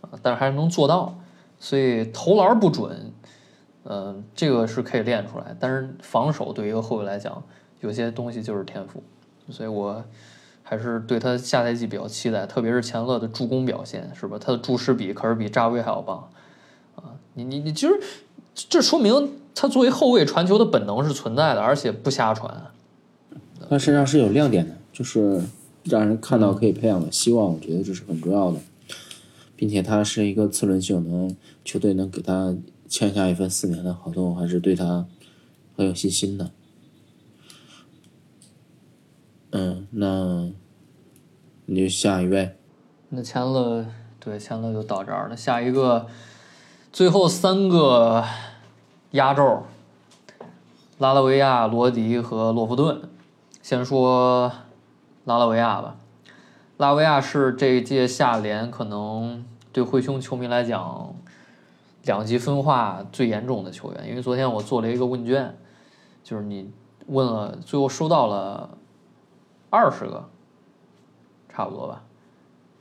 [SPEAKER 3] 啊但是还是能做到。所以投篮不准，嗯，这个是可以练出来，但是防守对于一个后卫来讲。有些东西就是天赋，所以我还是对他下赛季比较期待，特别是钱乐的助攻表现，是吧？他的注视比可是比扎威还要棒啊！你你你，其实这说明他作为后卫传球的本能是存在的，而且不瞎传。
[SPEAKER 5] 他身上是有亮点的，就是让人看到可以培养的希望，我觉得这是很重要的，并且他是一个次轮秀，能球队能给他签下一份四年的合同，还是对他很有信心的。嗯，那你就下一位。
[SPEAKER 3] 那签了，对，签了就到这儿了。下一个，最后三个压轴拉拉维亚、罗迪和洛夫顿。先说拉拉维亚吧，拉维亚是这一届夏联可能对灰熊球迷来讲两极分化最严重的球员，因为昨天我做了一个问卷，就是你问了，最后收到了二十个，差不多吧，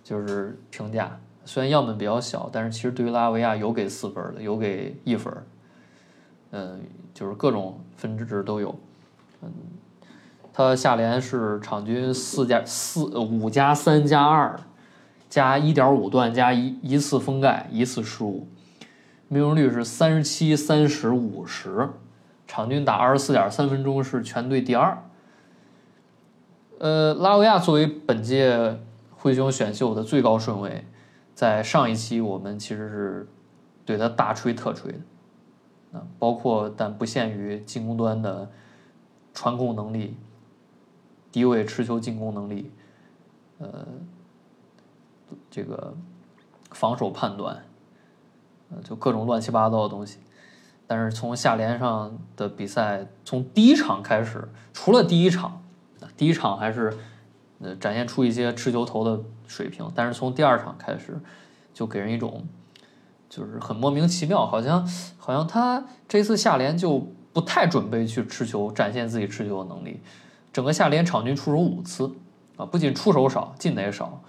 [SPEAKER 3] 就是评价。虽然样本比较小，但是其实对于拉维亚有给四分的，有给一分，嗯，就是各种分值都有。嗯，他下联是场均四加四五加三加二加一点五段加一一次封盖一次失误，命中率是三十七三十五十，场均打二十四点三分钟是全队第二。呃，拉维亚作为本届灰熊选秀的最高顺位。在上一期我们其实是对他大吹特吹的，啊，包括但不限于进攻端的传控能力、低位持球进攻能力，呃，这个防守判断，呃，就各种乱七八糟的东西。但是从下联上的比赛，从第一场开始，除了第一场，第一场还是呃展现出一些持球投的。水平，但是从第二场开始，就给人一种就是很莫名其妙，好像好像他这次下联就不太准备去持球，展现自己持球的能力。整个下联场均出手五次啊，不仅出手少，进的也少。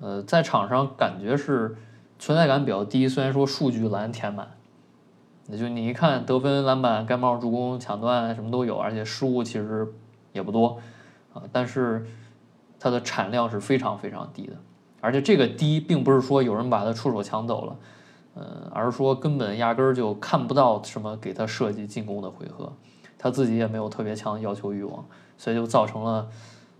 [SPEAKER 3] 呃，在场上感觉是存在感比较低，虽然说数据栏填满，那就你一看得分、篮板、盖帽、助攻、抢断什么都有，而且失误其实也不多啊，但是。它的产量是非常非常低的，而且这个低并不是说有人把他出手抢走了，呃，而是说根本压根儿就看不到什么给他设计进攻的回合，他自己也没有特别强的要求欲望，所以就造成了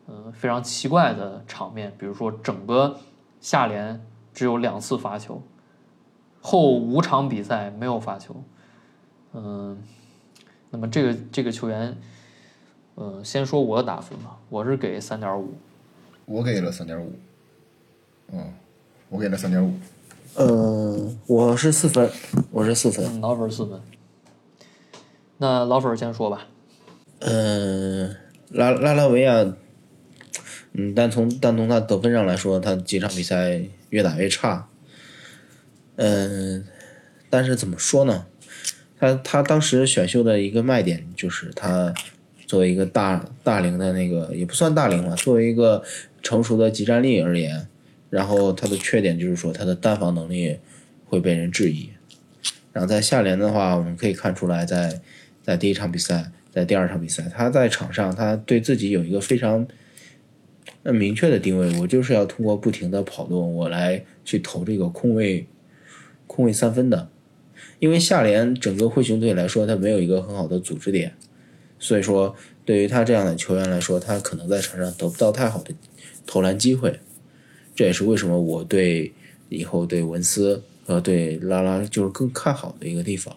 [SPEAKER 3] 呃非常奇怪的场面，比如说整个下联只有两次罚球，后五场比赛没有罚球，嗯，那么这个这个球员，呃，先说我的打分吧，我是给三点五。
[SPEAKER 4] 我给了三点五，嗯，我给了三点五。
[SPEAKER 5] 呃，我是四分，我是四分。
[SPEAKER 3] 老粉四分。那老粉先说吧。
[SPEAKER 5] 呃，拉拉拉维亚，嗯，单从单从他得分上来说，他几场比赛越打越差。嗯，但是怎么说呢？他他当时选秀的一个卖点就是他作为一个大大龄的那个也不算大龄吧，作为一个。成熟的集战力而言，然后他的缺点就是说他的单防能力会被人质疑。然后在下联的话，我们可以看出来，在在第一场比赛，在第二场比赛，他在场上他对自己有一个非常明确的定位，我就是要通过不停的跑动，我来去投这个空位空位三分的。因为下联整个灰熊队来说，他没有一个很好的组织点，所以说对于他这样的球员来说，他可能在场上得不到太好的。投篮机会，这也是为什么我对以后对文斯和对拉拉就是更看好的一个地方。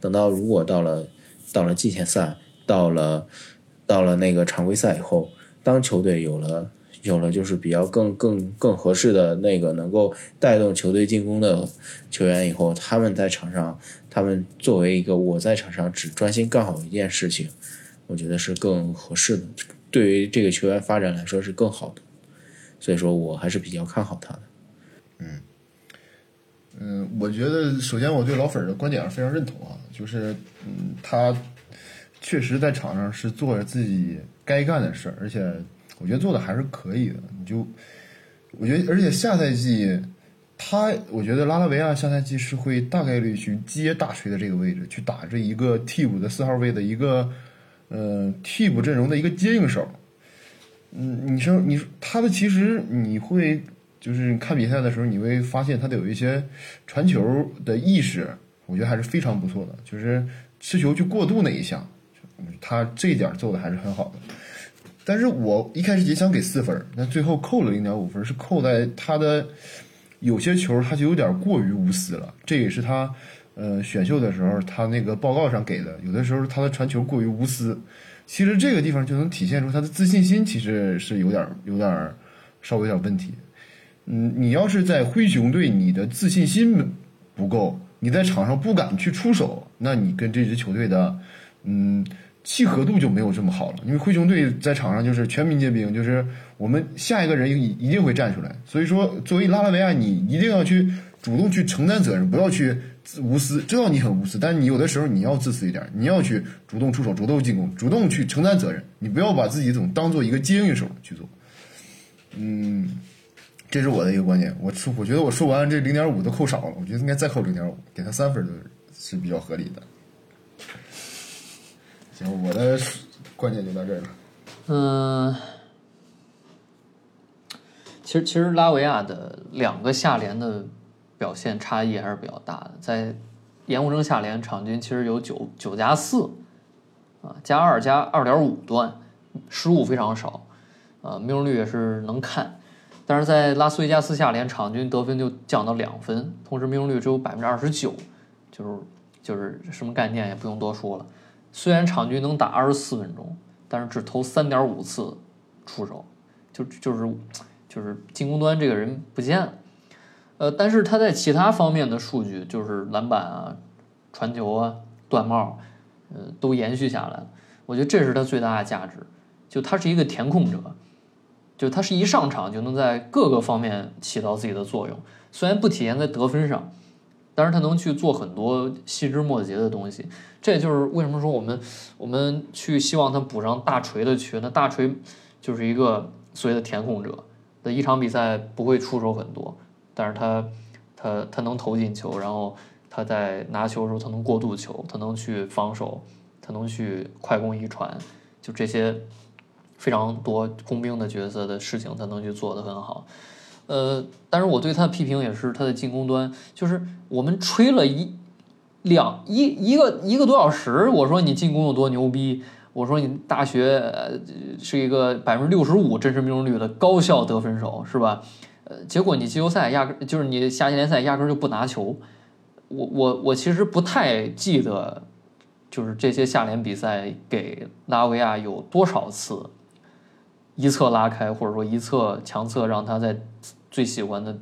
[SPEAKER 5] 等到如果到了到了季前赛，到了到了那个常规赛以后，当球队有了有了就是比较更更更合适的那个能够带动球队进攻的球员以后，他们在场上，他们作为一个我在场上只专心干好一件事情，我觉得是更合适的，对于这个球员发展来说是更好的。所以说我还是比较看好他的。
[SPEAKER 4] 嗯，嗯，我觉得首先我对老粉的观点是非常认同啊，就是嗯，他确实在场上是做着自己该干的事儿，而且我觉得做的还是可以的。你就我觉得，而且下赛季他，我觉得拉拉维亚下赛季是会大概率去接大锤的这个位置，去打这一个替补的四号位的一个呃替补阵容的一个接应手。嗯，你说你他的其实你会就是看比赛的时候，你会发现他的有一些传球的意识，我觉得还是非常不错的。就是持球去过渡那一项，他这一点做的还是很好的。但是我一开始也想给四分，但最后扣了零点五分，是扣在他的有些球他就有点过于无私了。这也是他呃选秀的时候他那个报告上给的，有的时候他的传球过于无私。其实这个地方就能体现出他的自信心，其实是有点有点稍微有点问题。嗯，你要是在灰熊队，你的自信心不够，你在场上不敢去出手，那你跟这支球队的嗯契合度就没有这么好了。因为灰熊队在场上就是全民皆兵，就是我们下一个人一一定会站出来。所以说，作为拉拉维亚，你一定要去主动去承担责任，不要去无私。知道你很无私，但是你有的时候你要自私一点，你要去主动出手、主动进攻、主动去承担责任。你不要把自己总当做一个接应手去做。嗯，这是我的一个观点。我，我觉得我说完这零点五都扣少了，我觉得应该再扣零点五，给他三分都是比较合理的。行，我的观点就到这儿了。
[SPEAKER 3] 嗯，其实其实拉维亚的两个下联的表现差异还是比较大的，在盐湖城下联场均其实有九九加四啊，加二加二点五段，失误非常少，呃，命中率也是能看。但是在拉斯维加斯下联场均得分就降到两分，同时命中率只有百分之二十九，就是就是什么概念也不用多说了。虽然场均能打二十四分钟，但是只投三点五次出手，就就是就是进攻端这个人不见了。呃，但是他在其他方面的数据，就是篮板啊、传球啊、断帽，呃，都延续下来了。我觉得这是他最大的价值，就他是一个填空者，就他是一上场就能在各个方面起到自己的作用，虽然不体现在得分上。但是他能去做很多细枝末节的东西，这就是为什么说我们我们去希望他补上大锤的缺。那大锤就是一个所谓的填空者，的一场比赛不会出手很多，但是他他他能投进球，然后他在拿球的时候他能过渡球，他能去防守，他能去快攻一传，就这些非常多工兵的角色的事情，他能去做得很好。呃，但是我对他的批评也是他的进攻端，就是我们吹了一两一一个一个多小时，我说你进攻有多牛逼，我说你大学呃是一个百分之六十五真实命中率的高效得分手，是吧？呃，结果你季后赛压根就是你夏季联赛压根就不拿球，我我我其实不太记得，就是这些下联比赛给拉维亚有多少次一侧拉开，或者说一侧强侧让他在。最喜欢的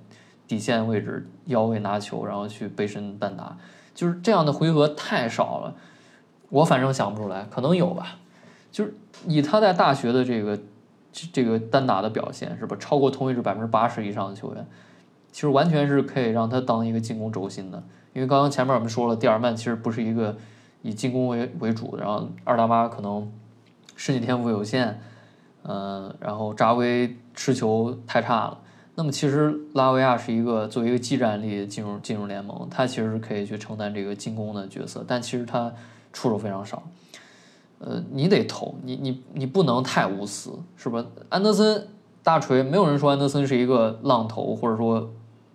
[SPEAKER 3] 底线位置腰位拿球，然后去背身单打，就是这样的回合太少了，我反正想不出来，可能有吧。就是以他在大学的这个这个单打的表现，是吧？超过同位置百分之八十以上的球员，其实完全是可以让他当一个进攻轴心的。因为刚刚前面我们说了，蒂尔曼其实不是一个以进攻为为主，然后二大妈可能身体天赋有限，嗯，然后扎威持球太差了。那么其实拉维亚是一个作为一个技战力进入进入联盟，他其实可以去承担这个进攻的角色，但其实他出手非常少。呃，你得投，你你你不能太无私，是吧？安德森大锤，没有人说安德森是一个浪投或者说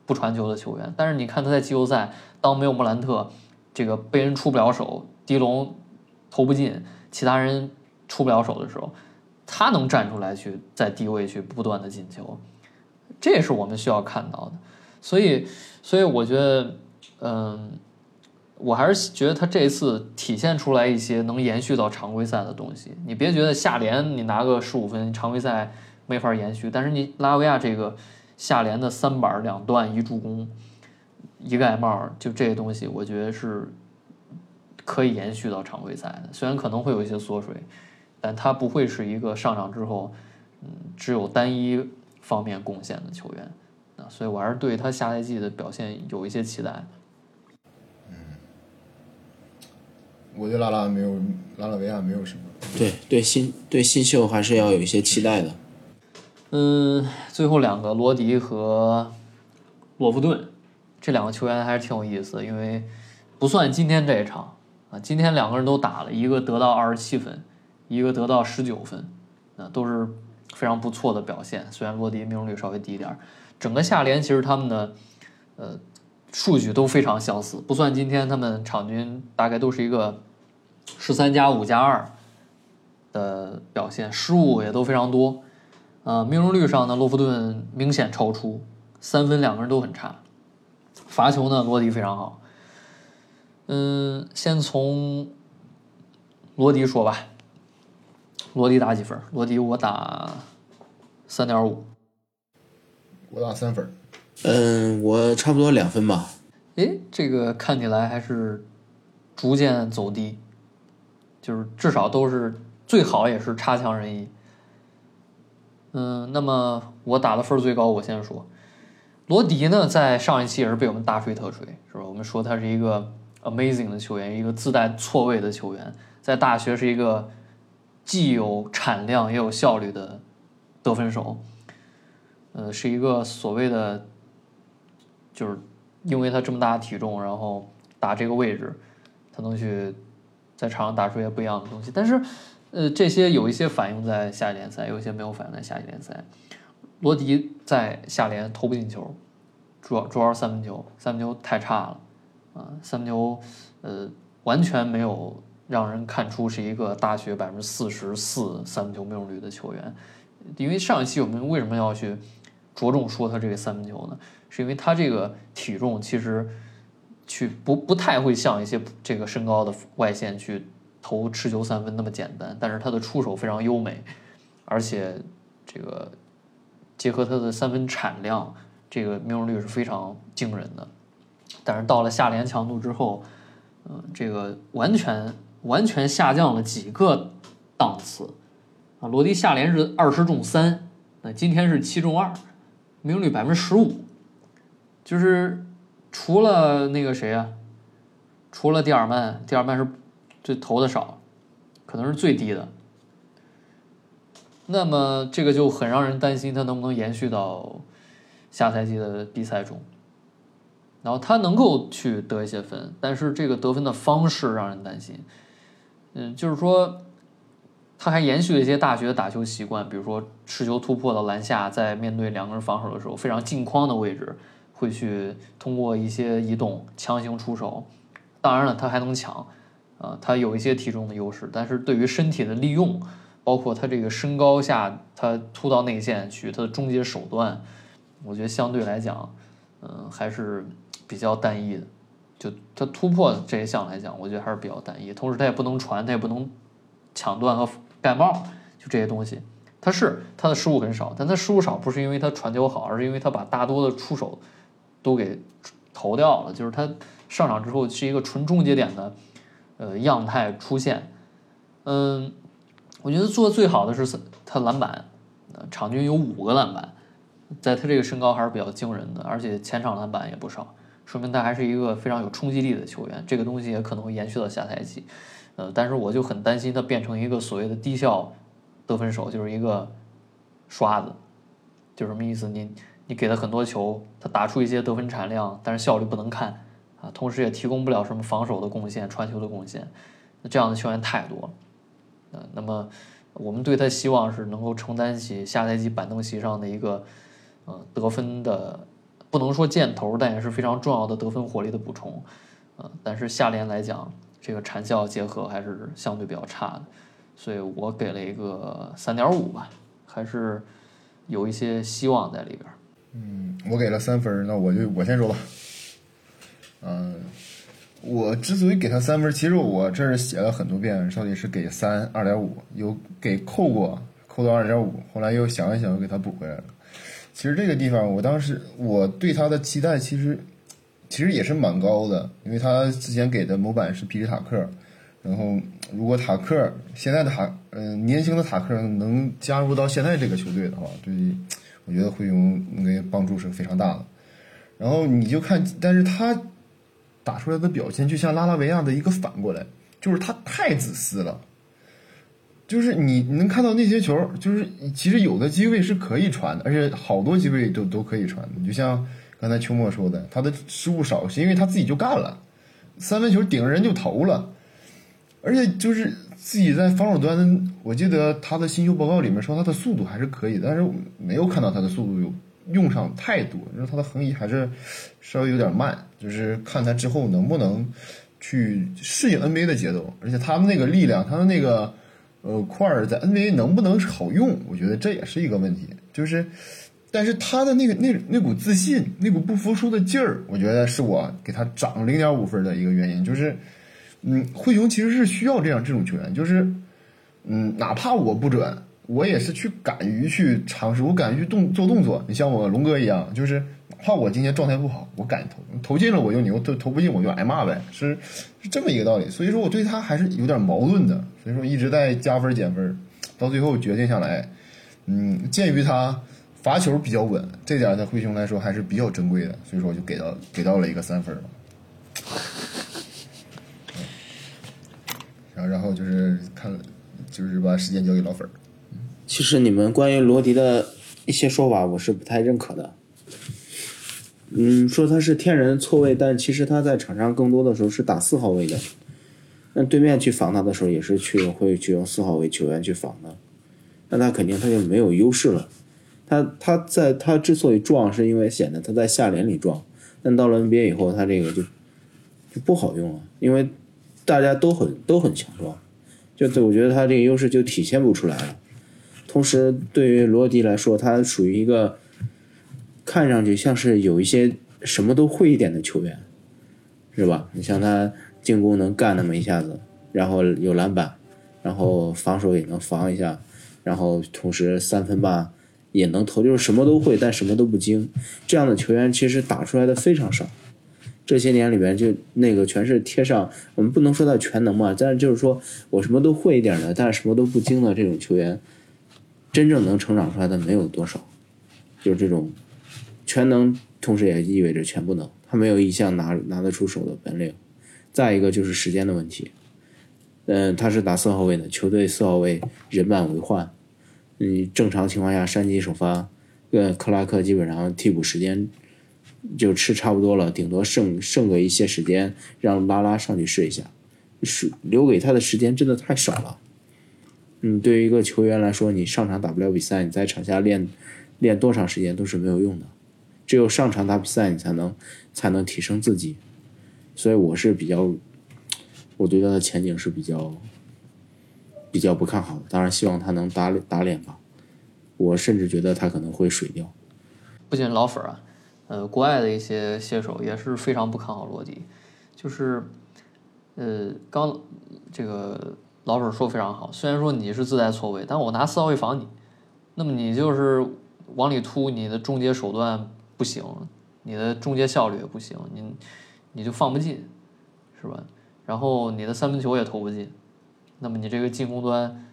[SPEAKER 3] 不传球的球员，但是你看他在季后赛，当没有莫兰特这个被人出不了手，迪龙投不进，其他人出不了手的时候，他能站出来去在低位去不断的进球。这也是我们需要看到的，所以，所以我觉得，嗯，我还是觉得他这次体现出来一些能延续到常规赛的东西。你别觉得下联你拿个十五分，常规赛没法延续，但是你拉维亚这个下联的三板两段一助攻一盖帽，就这些东西，我觉得是可以延续到常规赛的。虽然可能会有一些缩水，但他不会是一个上场之后，嗯，只有单一。方面贡献的球员，啊，所以我还是对他下赛季的表现有一些期待。
[SPEAKER 4] 嗯，我对拉拉没有拉拉维亚没有什么。
[SPEAKER 5] 对对新对新秀还是要有一些期待的。
[SPEAKER 3] 嗯，最后两个罗迪和洛夫顿这两个球员还是挺有意思，因为不算今天这一场啊，今天两个人都打了一个得到二十七分，一个得到十九分，啊，都是。非常不错的表现，虽然罗迪命中率稍微低一点，整个下联其实他们的呃数据都非常相似，不算今天他们场均大概都是一个十三加五加二的表现，失误也都非常多，呃，命中率上呢，洛夫顿明显超出，三分两个人都很差，罚球呢，罗迪非常好，嗯，先从罗迪说吧。罗迪打几分？罗迪我打三点五，
[SPEAKER 4] 我打三分。
[SPEAKER 5] 嗯，我差不多两分吧。
[SPEAKER 3] 诶，这个看起来还是逐渐走低，就是至少都是最好也是差强人意。嗯，那么我打的分儿最高，我先说，罗迪呢，在上一期也是被我们大吹特吹，是吧？我们说他是一个 amazing 的球员，一个自带错位的球员，在大学是一个既有产量也有效率的得分手，呃，是一个所谓的，就是因为他这么大体重，然后打这个位置，他能去在场上打出一些不一样的东西，但是。呃，这些有一些反映在下一联赛，有一些没有反映在下一联赛。罗迪在下联投不进球，主要主要是三分球，三分球太差了，啊，三分球呃完全没有让人看出是一个大学百分之四十四三分球命中率的球员。因为上一期我们为什么要去着重说他这个三分球呢？是因为他这个体重其实去不不太会像一些这个身高的外线去。投持球三分那么简单，但是他的出手非常优美，而且这个结合他的三分产量，这个命中率是非常惊人的。但是到了下联强度之后，嗯，这个完全完全下降了几个档次啊！罗迪下联是二十中三，那今天是七中二，命中率百分之十五，就是除了那个谁啊，除了蒂尔曼，蒂尔曼是。这投的少，可能是最低的。那么这个就很让人担心，他能不能延续到下赛季的比赛中。然后他能够去得一些分，但是这个得分的方式让人担心。嗯，就是说他还延续了一些大学的打球习惯，比如说持球突破到篮下，在面对两个人防守的时候，非常近框的位置，会去通过一些移动强行出手。当然了，他还能抢。啊，他有一些体重的优势，但是对于身体的利用，包括他这个身高下，他突到内线去，他的终结手段，我觉得相对来讲，嗯，还是比较单一的。就他突破这一项来讲，我觉得还是比较单一。同时，他也不能传，他也不能抢断和盖帽，就这些东西，他是他的失误很少，但他失误少不是因为他传球好，而是因为他把大多的出手都给投掉了。就是他上场之后是一个纯终结点的。呃，样态出现，嗯，我觉得做的最好的是他篮板，场均有五个篮板，在他这个身高还是比较惊人的，而且前场篮板也不少，说明他还是一个非常有冲击力的球员。这个东西也可能会延续到下赛季，呃，但是我就很担心他变成一个所谓的低效得分手，就是一个刷子，就什么意思？你你给他很多球，他打出一些得分产量，但是效率不能看。啊，同时也提供不了什么防守的贡献、传球的贡献，那这样的球员太多了。呃，那么我们对他希望是能够承担起下赛季板凳席上的一个呃得分的，不能说箭头，但也是非常重要的得分火力的补充。呃，但是下联来讲，这个产效结合还是相对比较差的，所以我给了一个三点五吧，还是有一些希望在里边。
[SPEAKER 4] 嗯，我给了三分，那我就我先说吧。嗯，我之所以给他三分，其实我这儿写了很多遍，到底是给三二点五，有给扣过，扣到二点五，后来又想一想，又给他补回来了。其实这个地方，我当时我对他的期待，其实其实也是蛮高的，因为他之前给的模板是皮什塔克，然后如果塔克现在的塔，嗯，年轻的塔克能加入到现在这个球队的话，对，我觉得会有那个帮助是非常大的。然后你就看，但是他。打出来的表现就像拉拉维亚的一个反过来，就是他太自私了。就是你能看到那些球，就是其实有的机会是可以传的，而且好多机会都都可以传的。就像刚才秋末说的，他的失误少是因为他自己就干了，三分球顶着人就投了，而且就是自己在防守端，我记得他的新秀报告里面说他的速度还是可以，但是没有看到他的速度有。用上太多，就是他的横移还是稍微有点慢，就是看他之后能不能去适应 NBA 的节奏，而且他们那个力量，他的那个呃块儿在 NBA 能不能好用，我觉得这也是一个问题。就是，但是他的那个那那股自信，那股不服输的劲儿，我觉得是我给他涨零点五分的一个原因。就是，嗯，灰熊其实是需要这样这种球员，就是，嗯，哪怕我不准。我也是去敢于去尝试，我敢于去动做动作。你像我龙哥一样，就是怕我今天状态不好，我敢投，投进了我就牛，投投不进我就挨骂呗，是是这么一个道理。所以说我对他还是有点矛盾的，所以说一直在加分减分，到最后决定下来，嗯，鉴于他罚球比较稳，这点在灰熊来说还是比较珍贵的，所以说我就给到给到了一个三分吧。然后然后就是看，就是把时间交给老粉。
[SPEAKER 5] 其实你们关于罗迪的一些说法，我是不太认可的。嗯，说他是天然错位，但其实他在场上更多的时候是打四号位的。那对面去防他的时候，也是去会去用四号位球员去防的。那他肯定他就没有优势了。他他在他之所以壮，是因为显得他在下联里壮。但到了 NBA 以后，他这个就就不好用了，因为大家都很都很强壮，就对我觉得他这个优势就体现不出来了。同时，对于罗迪来说，他属于一个看上去像是有一些什么都会一点的球员，是吧？你像他进攻能干那么一下子，然后有篮板，然后防守也能防一下，然后同时三分吧也能投，就是什么都会，但什么都不精。这样的球员其实打出来的非常少。这些年里边，就那个全是贴上，我们不能说他全能嘛，但是就是说我什么都会一点的，但是什么都不精的这种球员。真正能成长出来的没有多少，就是这种全能，同时也意味着全不能。他没有一项拿拿得出手的本领。再一个就是时间的问题，嗯，他是打四号位的，球队四号位人满为患。你正常情况下，山鸡首发，呃，克拉克基本上替补时间就吃差不多了，顶多剩剩个一些时间让拉拉上去试一下，是留给他的时间真的太少了。嗯，对于一个球员来说，你上场打不了比赛，你在场下练练多长时间都是没有用的。只有上场打比赛，你才能才能提升自己。所以我是比较，我对他的前景是比较比较不看好的。当然，希望他能打打脸吧。我甚至觉得他可能会水掉。
[SPEAKER 3] 不仅老粉啊，呃，国外的一些写手也是非常不看好罗迪。就是，呃，刚这个。老粉说非常好，虽然说你是自带错位，但我拿四号位防你，那么你就是往里突，你的终结手段不行，你的终结效率也不行，你你就放不进，是吧？然后你的三分球也投不进，那么你这个进攻端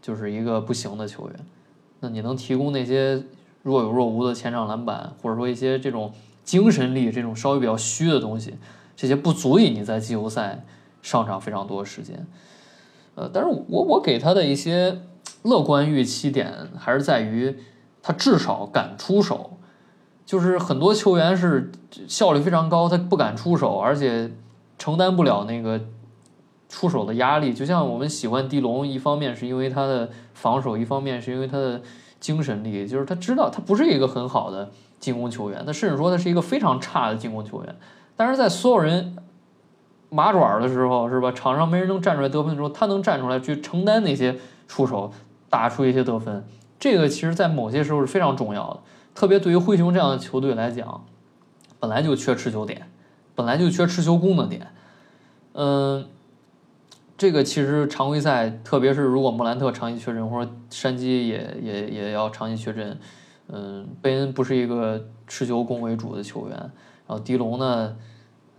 [SPEAKER 3] 就是一个不行的球员。那你能提供那些若有若无的前场篮板，或者说一些这种精神力，这种稍微比较虚的东西，这些不足以你在季后赛上场非常多时间。呃，但是我我给他的一些乐观预期点还是在于他至少敢出手，就是很多球员是效率非常高，他不敢出手，而且承担不了那个出手的压力。就像我们喜欢迪龙，一方面是因为他的防守，一方面是因为他的精神力，就是他知道他不是一个很好的进攻球员，他甚至说他是一个非常差的进攻球员，但是在所有人。麻爪的时候是吧？场上没人能站出来得分的时候，他能站出来去承担那些出手，打出一些得分。这个其实，在某些时候是非常重要的。特别对于灰熊这样的球队来讲，本来就缺持球点，本来就缺持球攻的点。嗯，这个其实常规赛，特别是如果莫兰特长期缺阵，或者山鸡也也也要长期缺阵，嗯，贝恩不是一个持球攻为主的球员，然后迪龙呢？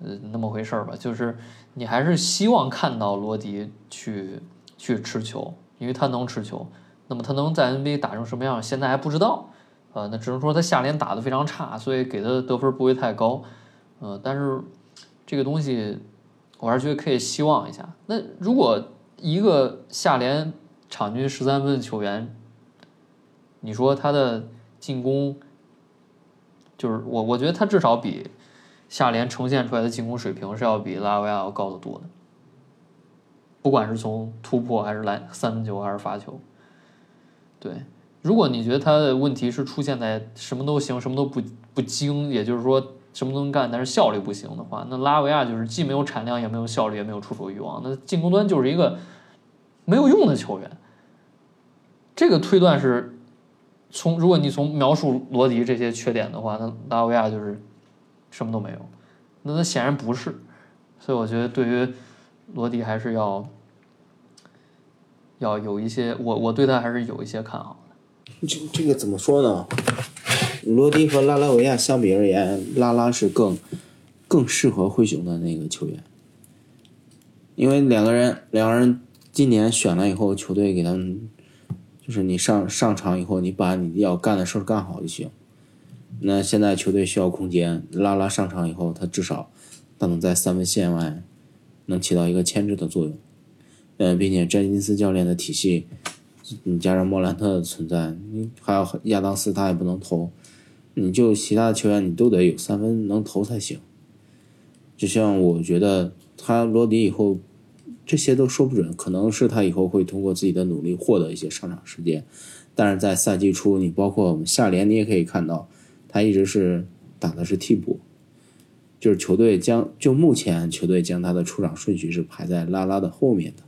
[SPEAKER 3] 呃，那么回事儿吧，就是你还是希望看到罗迪去去持球，因为他能持球。那么他能在 NBA 打成什么样，现在还不知道。呃，那只能说他下联打得非常差，所以给他的得分不会太高。呃，但是这个东西我还是觉得可以希望一下。那如果一个下联场均十三分的球员，你说他的进攻，就是我我觉得他至少比。下联呈现出来的进攻水平是要比拉维亚要高得多的，不管是从突破还是来三分球还是罚球，对，如果你觉得他的问题是出现在什么都行什么都不不精，也就是说什么都能干，但是效率不行的话，那拉维亚就是既没有产量也没有效率也没有出手欲望，那进攻端就是一个没有用的球员。这个推断是从如果你从描述罗迪这些缺点的话，那拉维亚就是。什么都没有，那他显然不是，所以我觉得对于罗迪还是要要有一些，我我对他还是有一些看好。
[SPEAKER 5] 这这个怎么说呢？罗迪和拉拉维亚相比而言，拉拉是更更适合灰熊的那个球员，因为两个人两个人今年选了以后，球队给他们就是你上上场以后，你把你要干的事儿干好就行。那现在球队需要空间，拉拉上场以后，他至少他能在三分线外能起到一个牵制的作用。嗯，并且詹金斯教练的体系，你加上莫兰特的存在，你还有亚当斯他也不能投，你就其他的球员你都得有三分能投才行。就像我觉得他罗迪以后这些都说不准，可能是他以后会通过自己的努力获得一些上场时间，但是在赛季初，你包括我们下联你也可以看到，他一直是打的是替补，就是球队将就目前球队将他的出场顺序是排在拉拉的后面的。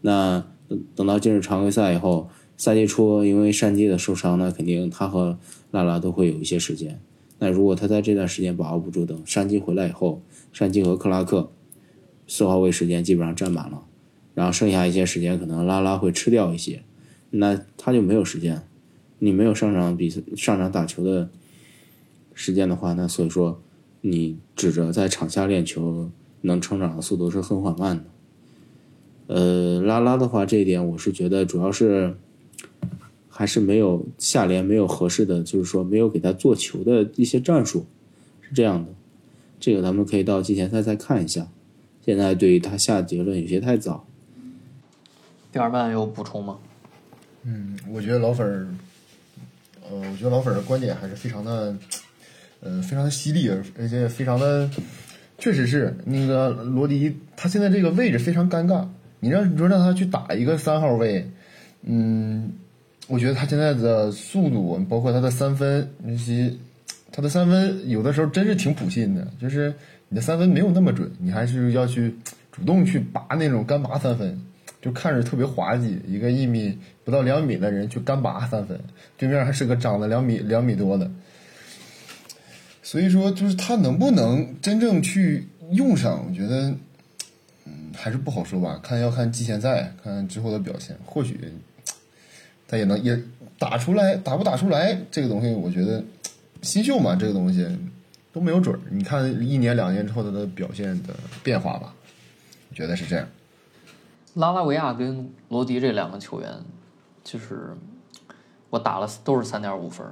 [SPEAKER 5] 那等等到进入常规赛以后，赛季初因为山鸡的受伤，那肯定他和拉拉都会有一些时间。那如果他在这段时间把握不住，等山鸡回来以后，山鸡和克拉克四号位时间基本上占满了，然后剩下一些时间可能拉拉会吃掉一些，那他就没有时间。你没有上场比赛、上场打球的时间的话，那所以说你指着在场下练球能成长的速度是很缓慢的。呃，拉拉的话，这一点我是觉得主要是还是没有下联没有合适的，就是说没有给他做球的一些战术，是这样的。这个咱们可以到季前赛再看一下。现在对于他下结论有些太早。
[SPEAKER 3] 第二半有补充吗？
[SPEAKER 4] 嗯，我觉得老粉儿，呃，我觉得老粉儿的观点还是非常的，呃，非常的犀利，而而且非常的，确实是那个罗迪，他现在这个位置非常尴尬。你让你说让他去打一个三号位，嗯，我觉得他现在的速度，包括他的三分那些，他的三分有的时候真是挺普信的，就是你的三分没有那么准，你还是要去主动去拔那种干拔三分，就看着特别滑稽，一个一米不到两米的人去干拔三分，对面还是个长了两米两米多的，所以说就是他能不能真正去用上，我觉得。还是不好说吧，看要看季前赛，看之后的表现，或许他也能也打出来，打不打出来这个东西，我觉得新秀嘛，这个东西都没有准儿。你看一年两年之后他的表现的变化吧，我觉得是这样。
[SPEAKER 3] 拉拉维亚跟罗迪这两个球员，就是我打了都是三点五分，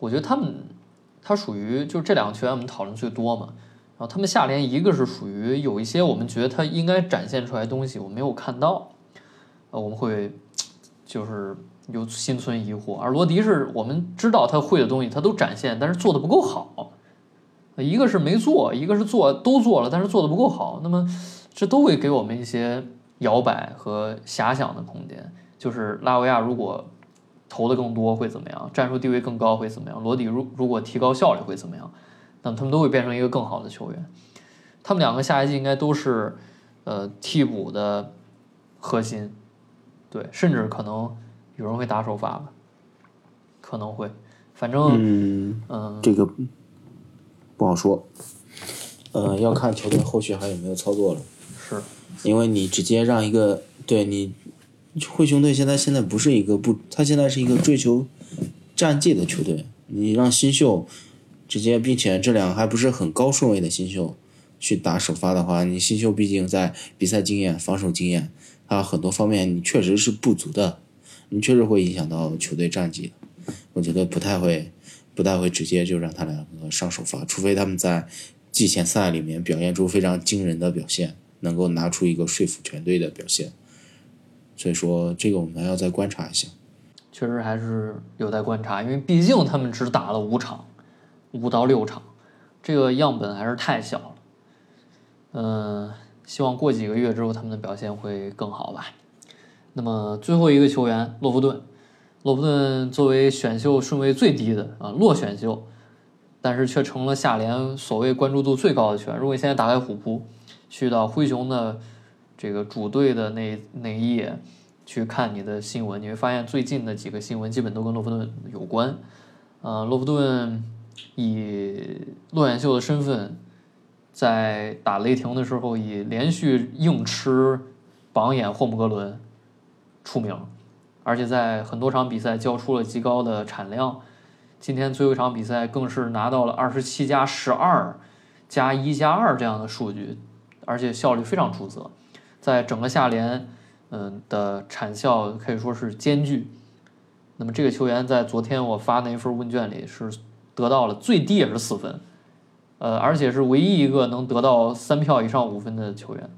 [SPEAKER 3] 我觉得他们他属于就这两个球员我们讨论最多嘛。然后他们下联一个是属于有一些我们觉得他应该展现出来的东西我没有看到，呃，我们会就是有心存疑惑。而罗迪是我们知道他会的东西他都展现，但是做的不够好。一个是没做，一个是做都做了，但是做的不够好。那么这都会给我们一些摇摆和遐想的空间。就是拉维亚如果投的更多会怎么样？战术地位更高会怎么样？罗迪如如果提高效率会怎么样？那么他们都会变成一个更好的球员。他们两个下一季应该都是，呃，替补的核心，对，甚至可能有人会打首发吧，可能会，反正
[SPEAKER 5] 嗯
[SPEAKER 3] 嗯，
[SPEAKER 5] 这个不好说，呃，要看球队后续还有没有操作了。
[SPEAKER 3] 是，
[SPEAKER 5] 因为你直接让一个对你灰熊队现在现在不是一个不，他现在是一个追求战绩的球队，你让新秀。直接，并且这两个还不是很高顺位的新秀去打首发的话，你新秀毕竟在比赛经验、防守经验，还有很多方面你确实是不足的，你确实会影响到球队战绩我觉得不太会，不太会直接就让他两个上首发，除非他们在季前赛里面表现出非常惊人的表现，能够拿出一个说服全队的表现。所以说，这个我们要再观察一下。
[SPEAKER 3] 确实还是有待观察，因为毕竟他们只打了五场。五到六场，这个样本还是太小了。嗯，希望过几个月之后他们的表现会更好吧。那么最后一个球员洛夫顿，洛夫顿作为选秀顺位最低的啊落选秀，但是却成了下联所谓关注度最高的球员。如果你现在打开虎扑，去到灰熊的这个主队的那那一页去看你的新闻，你会发现最近的几个新闻基本都跟洛夫顿有关。呃，洛夫顿。以落选秀的身份，在打雷霆的时候，以连续硬吃榜眼霍姆格伦出名，而且在很多场比赛交出了极高的产量。今天最后一场比赛更是拿到了二十七加十二加一加二这样的数据，而且效率非常出色，在整个下联，嗯的产效可以说是兼具。那么这个球员在昨天我发那一份问卷里是得到了最低也是四分，呃，而且是唯一一个能得到三票以上五分的球员，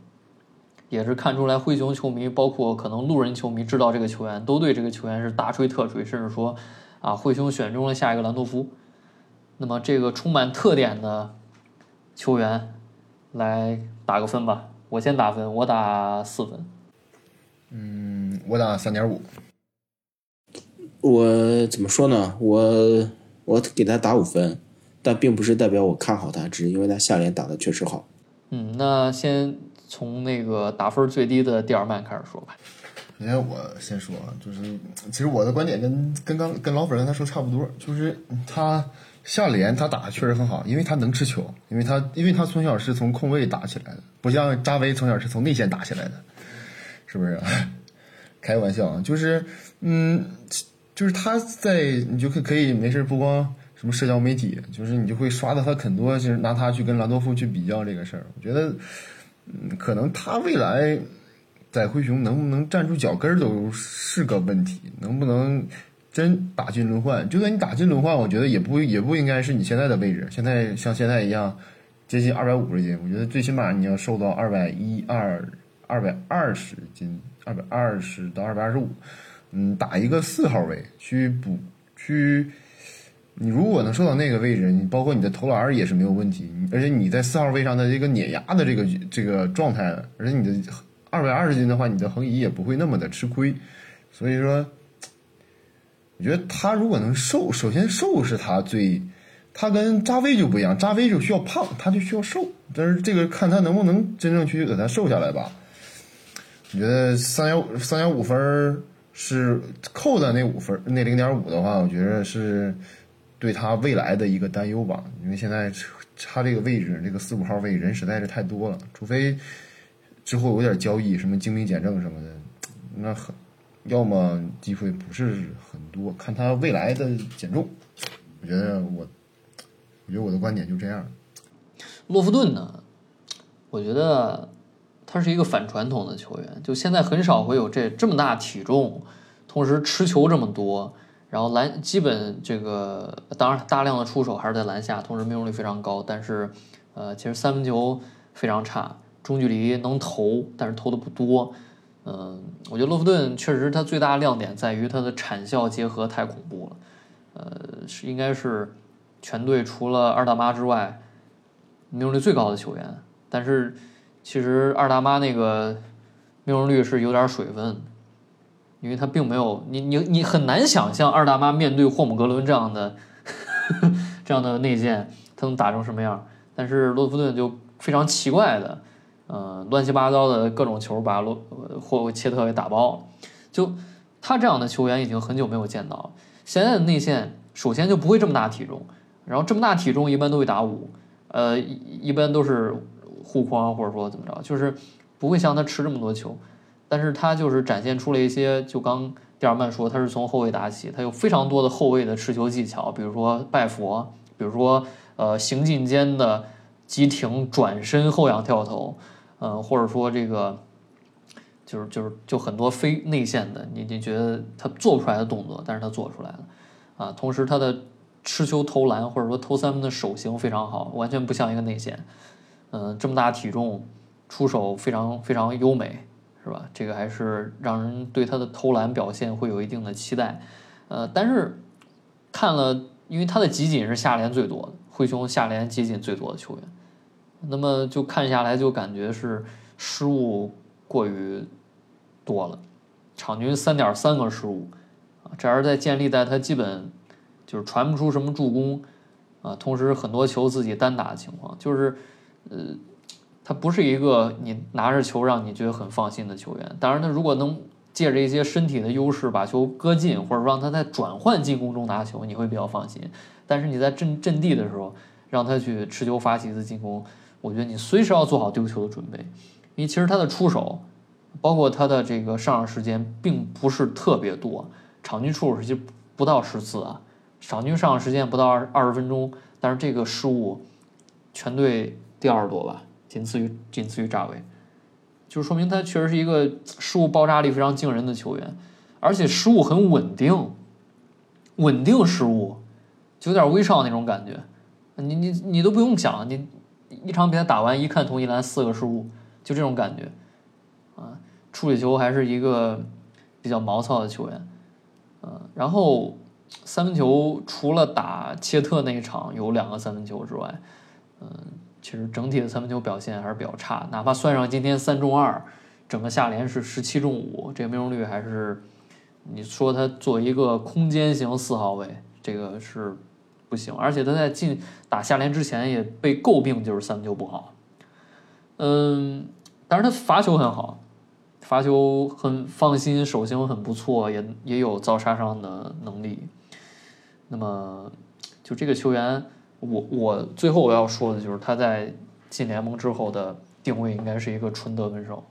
[SPEAKER 3] 也是看出来灰熊球迷，包括可能路人球迷知道这个球员，都对这个球员是大吹特吹，甚至说啊，灰熊选中了下一个兰多夫。那么这个充满特点的球员，来打个分吧。我先打分，我打四分。
[SPEAKER 4] 嗯，我打三点五。
[SPEAKER 5] 我怎么说呢？我我给他打五分，但并不是代表我看好他，只是因为他下联打的确实好。
[SPEAKER 3] 嗯，那先从那个打分最低的蒂尔曼开始说吧。
[SPEAKER 4] 首先我先说，就是其实我的观点跟跟刚跟老粉跟他说差不多，就是他下联他打的确实很好，因为他能吃球，因为他因为他从小是从控卫打起来的，不像扎维从小是从内线打起来的，是不是？开玩笑啊，就是嗯。就是他在，你就可可以没事不光什么社交媒体，就是你就会刷到他很多，就是拿他去跟兰多夫去比较这个事儿。我觉得，嗯，可能他未来在灰熊能不能站住脚跟儿都是个问题，能不能真打进轮换？就算你打进轮换，我觉得也不也不应该是你现在的位置。现在像现在一样接近二百五十斤，我觉得最起码你要瘦到二百一二二百二十斤，二百二十到二百二十五。嗯，打一个四号位去补去，你如果能瘦到那个位置，你包括你的投篮也是没有问题。而且你在四号位上的这个碾压的这个这个状态，而且你的二百二十斤的话，你的横移也不会那么的吃亏。所以说，我觉得他如果能瘦，首先瘦是他最，他跟扎威就不一样，扎威就需要胖，他就需要瘦。但是这个看他能不能真正去给他瘦下来吧。我觉得三点五三点五分。是扣的那五分，那零点五的话，我觉得是对他未来的一个担忧吧。因为现在他这个位置，这个四五号位人实在是太多了，除非之后有点交易，什么精兵简政什么的，那很要么机会不是很多。看他未来的减重，我觉得我，我觉得我的观点就这样。
[SPEAKER 3] 洛夫顿呢，我觉得。他是一个反传统的球员，就现在很少会有这这么大体重，同时持球这么多，然后篮基本这个当然大量的出手还是在篮下，同时命中率非常高，但是呃其实三分球非常差，中距离能投，但是投的不多。嗯，我觉得洛夫顿确实他最大的亮点在于他的产效结合太恐怖了，呃是应该是全队除了二大妈之外命中率最高的球员，但是。其实二大妈那个命中率是有点水分，因为他并没有你你你很难想象二大妈面对霍姆格伦这样的呵呵 这样的内线，他能打成什么样。但是洛夫顿就非常奇怪的，呃，乱七八糟的各种球把洛霍切特给打爆。就他这样的球员已经很久没有见到了。现在的内线首先就不会这么大体重，然后这么大体重一般都会打五，呃，一般都是。护框或者说怎么着，就是不会像他吃这么多球，但是他就是展现出了一些，就刚蒂尔曼说他是从后卫打起，他有非常多的后卫的持球技巧，比如说拜佛，比如说呃行进间的急停转身后仰跳投，嗯，或者说这个就是就是就很多非内线的，你你觉得他做不出来的动作，但是他做出来了，啊，同时他的持球投篮或者说投三分的手型非常好，完全不像一个内线。嗯，这么大体重，出手非常非常优美，是吧？这个还是让人对他的投篮表现会有一定的期待。呃，但是看了，因为他的集锦是下联最多的，灰熊下联集锦最多的球员，那么就看下来就感觉是失误过于多了，场均三点三个失误，这还是在建立在他基本就是传不出什么助攻啊，同时很多球自己单打的情况，就是。呃，他不是一个你拿着球让你觉得很放心的球员。当然，他如果能借着一些身体的优势把球搁进，或者让他在转换进攻中拿球，你会比较放心。但是你在阵阵地的时候，让他去持球发起一次进攻，我觉得你随时要做好丢球的准备。因为其实他的出手，包括他的这个上场时间，并不是特别多，场均出手时间不到十次啊，场均上场时间不到二二十分钟，但是这个失误全队第二多吧，仅次于仅次于扎维，就说明他确实是一个失误爆炸力非常惊人的球员，而且失误很稳定，稳定失误，就有点威少那种感觉，你你你都不用想，你一场比赛打完一看同一篮四个失误，就这种感觉，啊，处理球还是一个比较毛糙的球员，呃，然后。三分球除了打切特那一场有两个三分球之外，嗯，其实整体的三分球表现还是比较差。哪怕算上今天三中二，整个下联是十七中五，这个命中率还是你说他做一个空间型四号位，这个是不行。而且他在进打下联之前也被诟病就是三分球不好。嗯，但是他罚球很好。罚球很放心，手型很不错，也也有造杀伤的能力。那么，就这个球员，我我最后我要说的就是他在进联盟之后的定位应该是一个纯得分手，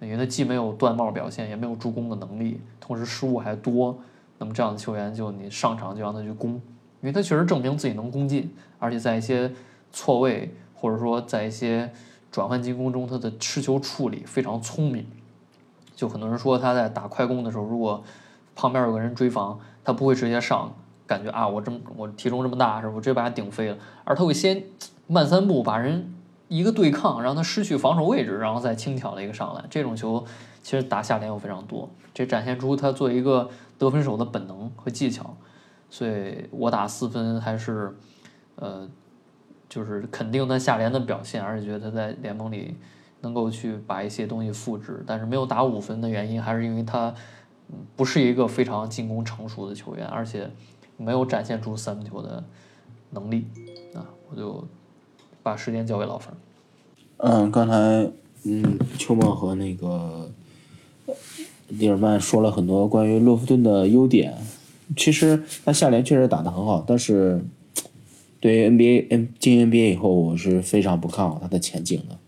[SPEAKER 3] 因为他既没有断帽表现，也没有助攻的能力，同时失误还多。那么这样的球员，就你上场就让他去攻，因为他确实证明自己能攻进，而且在一些错位或者说在一些转换进攻中，他的持球处理非常聪明。就很多人说他在打快攻的时候，如果旁边有个人追防，他不会直接上，感觉啊我这么我体重这么大，是我？直接把他顶飞了，而他会先慢三步把人一个对抗，让他失去防守位置，然后再轻巧的一个上来。这种球其实打下联有非常多，这展现出他作为一个得分手的本能和技巧。所以我打四分还是呃，就是肯定他下联的表现，而且觉得他在联盟里。能够去把一些东西复制，但是没有打五分的原因，还是因为他不是一个非常进攻成熟的球员，而且没有展现出三分球的能力啊！我就把时间交给老冯。
[SPEAKER 5] 嗯，刚才嗯，秋梦和那个蒂尔曼说了很多关于洛夫顿的优点，其实他下联确实打得很好，但是对于 NBA N 进 NBA 以后，我是非常不看好他的前景的。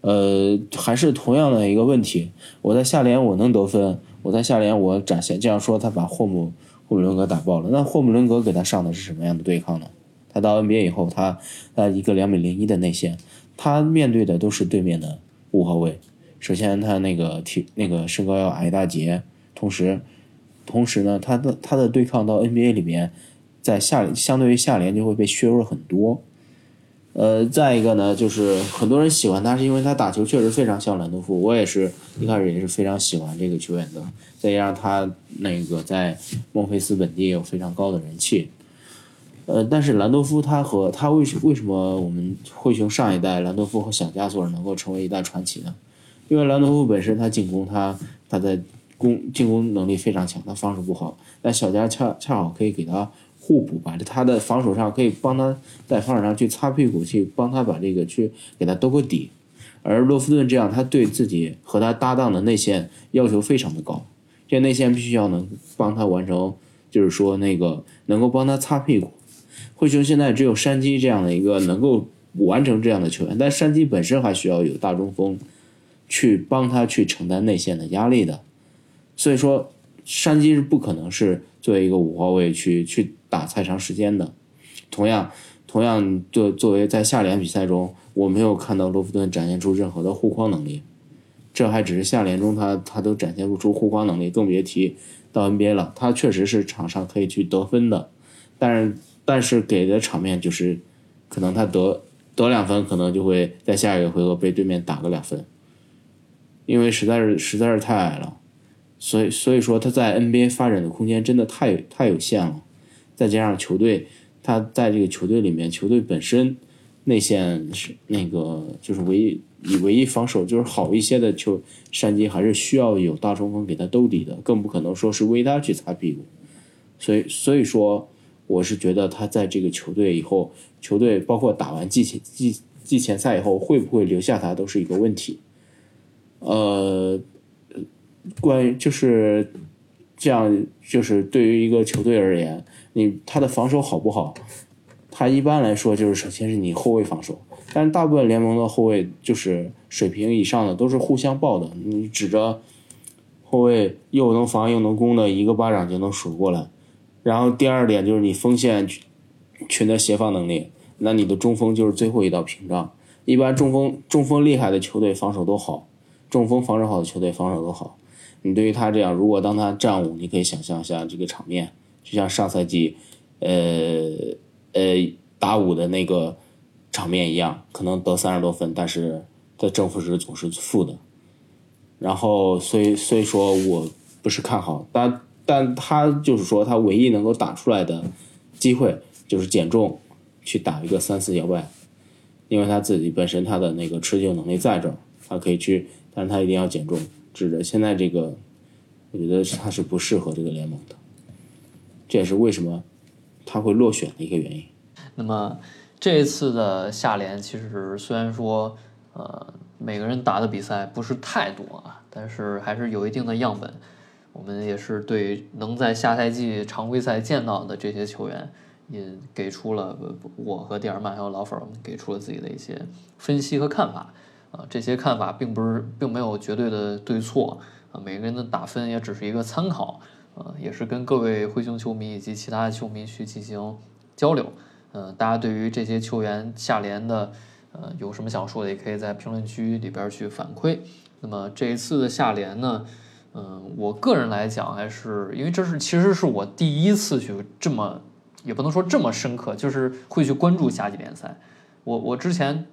[SPEAKER 5] 呃，还是同样的一个问题。我在下联我能得分，我在下联我展现。这样说，他把霍姆霍姆伦格打爆了。那霍姆伦格给他上的是什么样的对抗呢？他到 NBA 以后，他在一个两米零一的内线，他面对的都是对面的五号位。首先，他那个体那个身高要矮一大截，同时，同时呢，他的他的对抗到 NBA 里面，在下相对于下联就会被削弱很多。呃，再一个呢，就是很多人喜欢他，是因为他打球确实非常像兰多夫。我也是一开始也是非常喜欢这个球员的。再加上他那个在孟菲斯本地也有非常高的人气。呃，但是兰多夫他和他为什为什么我们灰熊上一代兰多夫和小加索尔能够成为一代传奇呢？因为兰多夫本身他进攻他他在攻进攻能力非常强，他防守不好，但小加恰恰好可以给他。互补吧，他的防守上可以帮他在防守上去擦屁股，去帮他把这个去给他兜个底。而洛夫顿这样，他对自己和他搭档的内线要求非常的高，这内线必须要能帮他完成，就是说那个能够帮他擦屁股。灰熊现在只有山鸡这样的一个能够完成这样的球员，但山鸡本身还需要有大中锋去帮他去承担内线的压力的，所以说山鸡是不可能是作为一个五号位去去。打太长时间的，同样，同样作作为在下联比赛中，我没有看到罗弗顿展现出任何的护框能力，这还只是下联中他他都展现不出护框能力，更别提到 NBA 了。他确实是场上可以去得分的，但是但是给的场面就是，可能他得得两分，可能就会在下一个回合被对面打个两分，因为实在是实在是太矮了，所以所以说他在 NBA 发展的空间真的太太有限了。再加上球队，他在这个球队里面，球队本身内线是那个就是唯一以唯一防守就是好一些的球山鸡，还是需要有大中锋给他兜底的，更不可能说是为他去擦屁股。所以，所以说，我是觉得他在这个球队以后，球队包括打完季前季季前赛以后，会不会留下他，都是一个问题。呃，关于就是这样，就是对于一个球队而言。你他的防守好不好？他一般来说就是首先是你后卫防守，但是大部分联盟的后卫就是水平以上的都是互相抱的，你指着后卫又能防又能攻的一个巴掌就能数过来，然后第二点就是你锋线群的协防能力，那你的中锋就是最后一道屏障。一般中锋中锋厉害的球队防守都好，中锋防守好的球队防守都好。你对于他这样，如果当他战五，你可以想象一下这个场面，就像上赛季，呃呃打五的那个场面一样，可能得三十多分，但是在正负值总是负的。然后，所以所以说我不是看好，但但他就是说他唯一能够打出来的机会就是减重，去打一个三四摇摆，因为他自己本身他的那个持久能力在这儿，他可以去，但是他一定要减重。指着现在这个，我觉得他是不适合这个联盟的，这也是为什么他会落选的一个原因。
[SPEAKER 3] 那么这一次的下联，其实虽然说呃每个人打的比赛不是太多啊，但是还是有一定的样本。我们也是对能在下赛季常规赛见到的这些球员，也给出了我和蒂尔曼还有老粉儿，们给出了自己的一些分析和看法。啊，这些看法并不是，并没有绝对的对错啊。每个人的打分也只是一个参考，呃，也是跟各位灰熊球迷以及其他的球迷去进行交流。嗯，大家对于这些球员下联的，呃，有什么想说的，也可以在评论区里边去反馈。那么这一次的下联呢，嗯，我个人来讲，还是因为这是其实是我第一次去这么，也不能说这么深刻，就是会去关注夏季联赛。我我之前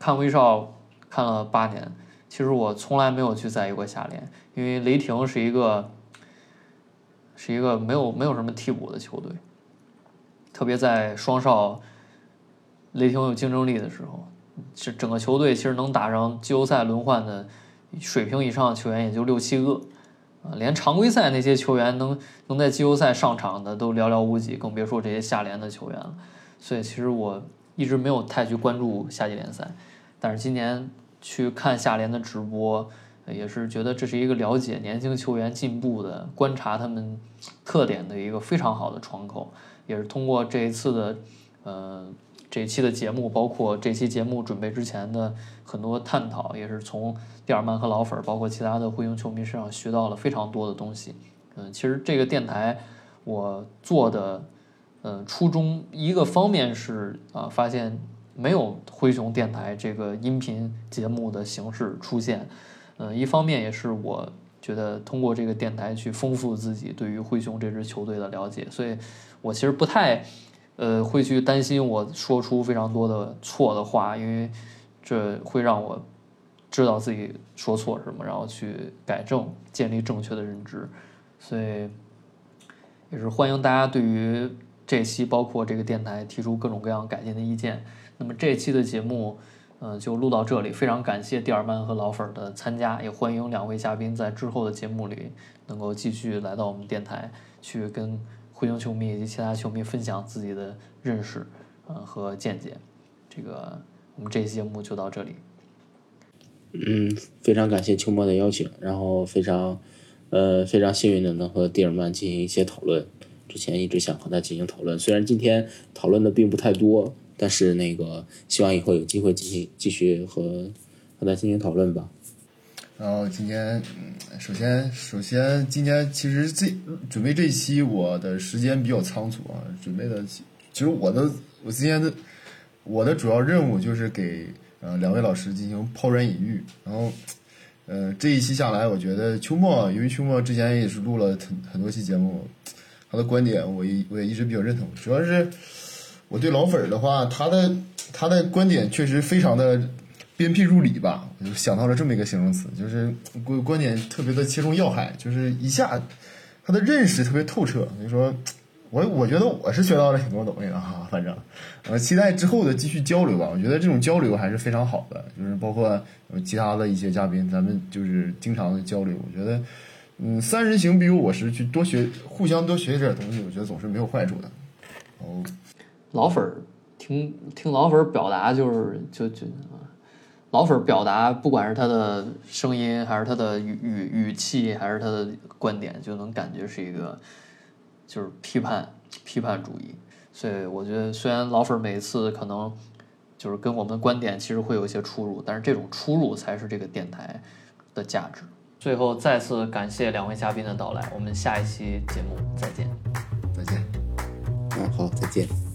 [SPEAKER 3] 看威少。看了八年，其实我从来没有去在意过下联，因为雷霆是一个是一个没有没有什么替补的球队，特别在双少雷霆有竞争力的时候，是整个球队其实能打上季后赛轮换的水平以上的球员也就六七个，啊，连常规赛那些球员能能在季后赛上场的都寥寥无几，更别说这些下联的球员了。所以其实我一直没有太去关注夏季联赛。但是今年去看夏联的直播，也是觉得这是一个了解年轻球员进步的、观察他们特点的一个非常好的窗口。也是通过这一次的，呃，这一期的节目，包括这期节目准备之前的很多探讨，也是从蒂尔曼和老粉儿，包括其他的灰熊球迷身上学到了非常多的东西。嗯，其实这个电台我做的，嗯，初衷一个方面是啊，发现。没有灰熊电台这个音频节目的形式出现，嗯，一方面也是我觉得通过这个电台去丰富自己对于灰熊这支球队的了解，所以我其实不太，呃，会去担心我说出非常多的错的话，因为这会让我知道自己说错什么，然后去改正，建立正确的认知，所以也是欢迎大家对于这期包括这个电台提出各种各样改进的意见。那么这期的节目，嗯，就录到这里。非常感谢蒂尔曼和老粉儿的参加，也欢迎两位嘉宾在之后的节目里能够继续来到我们电台，去跟灰熊球迷以及其他球迷分享自己的认识，嗯和见解。这个我们这期节目就到这里。
[SPEAKER 5] 嗯，非常感谢秋末的邀请，然后非常，呃，非常幸运的能和蒂尔曼进行一些讨论。之前一直想和他进行讨论，虽然今天讨论的并不太多。但是那个，希望以后有机会进行继续和和他进行讨论吧。
[SPEAKER 4] 然后今天，首先首先今天其实这准备这一期我的时间比较仓促啊，准备的其实我的我今天的我的主要任务就是给呃两位老师进行抛砖引玉。然后呃这一期下来，我觉得秋末因为秋末之前也是录了很很多期节目，他的观点我也我也一直比较认同，主要是。我对老粉儿的话，他的他的观点确实非常的鞭辟入里吧，我就想到了这么一个形容词，就是观观点特别的切中要害，就是一下他的认识特别透彻。所以说，我我觉得我是学到了挺多东西的哈，反正呃期待之后的继续交流吧。我觉得这种交流还是非常好的，就是包括其他的一些嘉宾，咱们就是经常的交流。我觉得，嗯，三人行必有我师，去多学，互相多学一点东西，我觉得总是没有坏处的。哦。
[SPEAKER 3] 老粉儿听听老粉儿表达就是就就老粉儿表达，不管是他的声音，还是他的语语语气，还是他的观点，就能感觉是一个就是批判批判主义。所以我觉得，虽然老粉儿每次可能就是跟我们观点其实会有一些出入，但是这种出入才是这个电台的价值。最后再次感谢两位嘉宾的到来，我们下一期节目再见，
[SPEAKER 4] 再见。
[SPEAKER 5] 嗯，好，再见。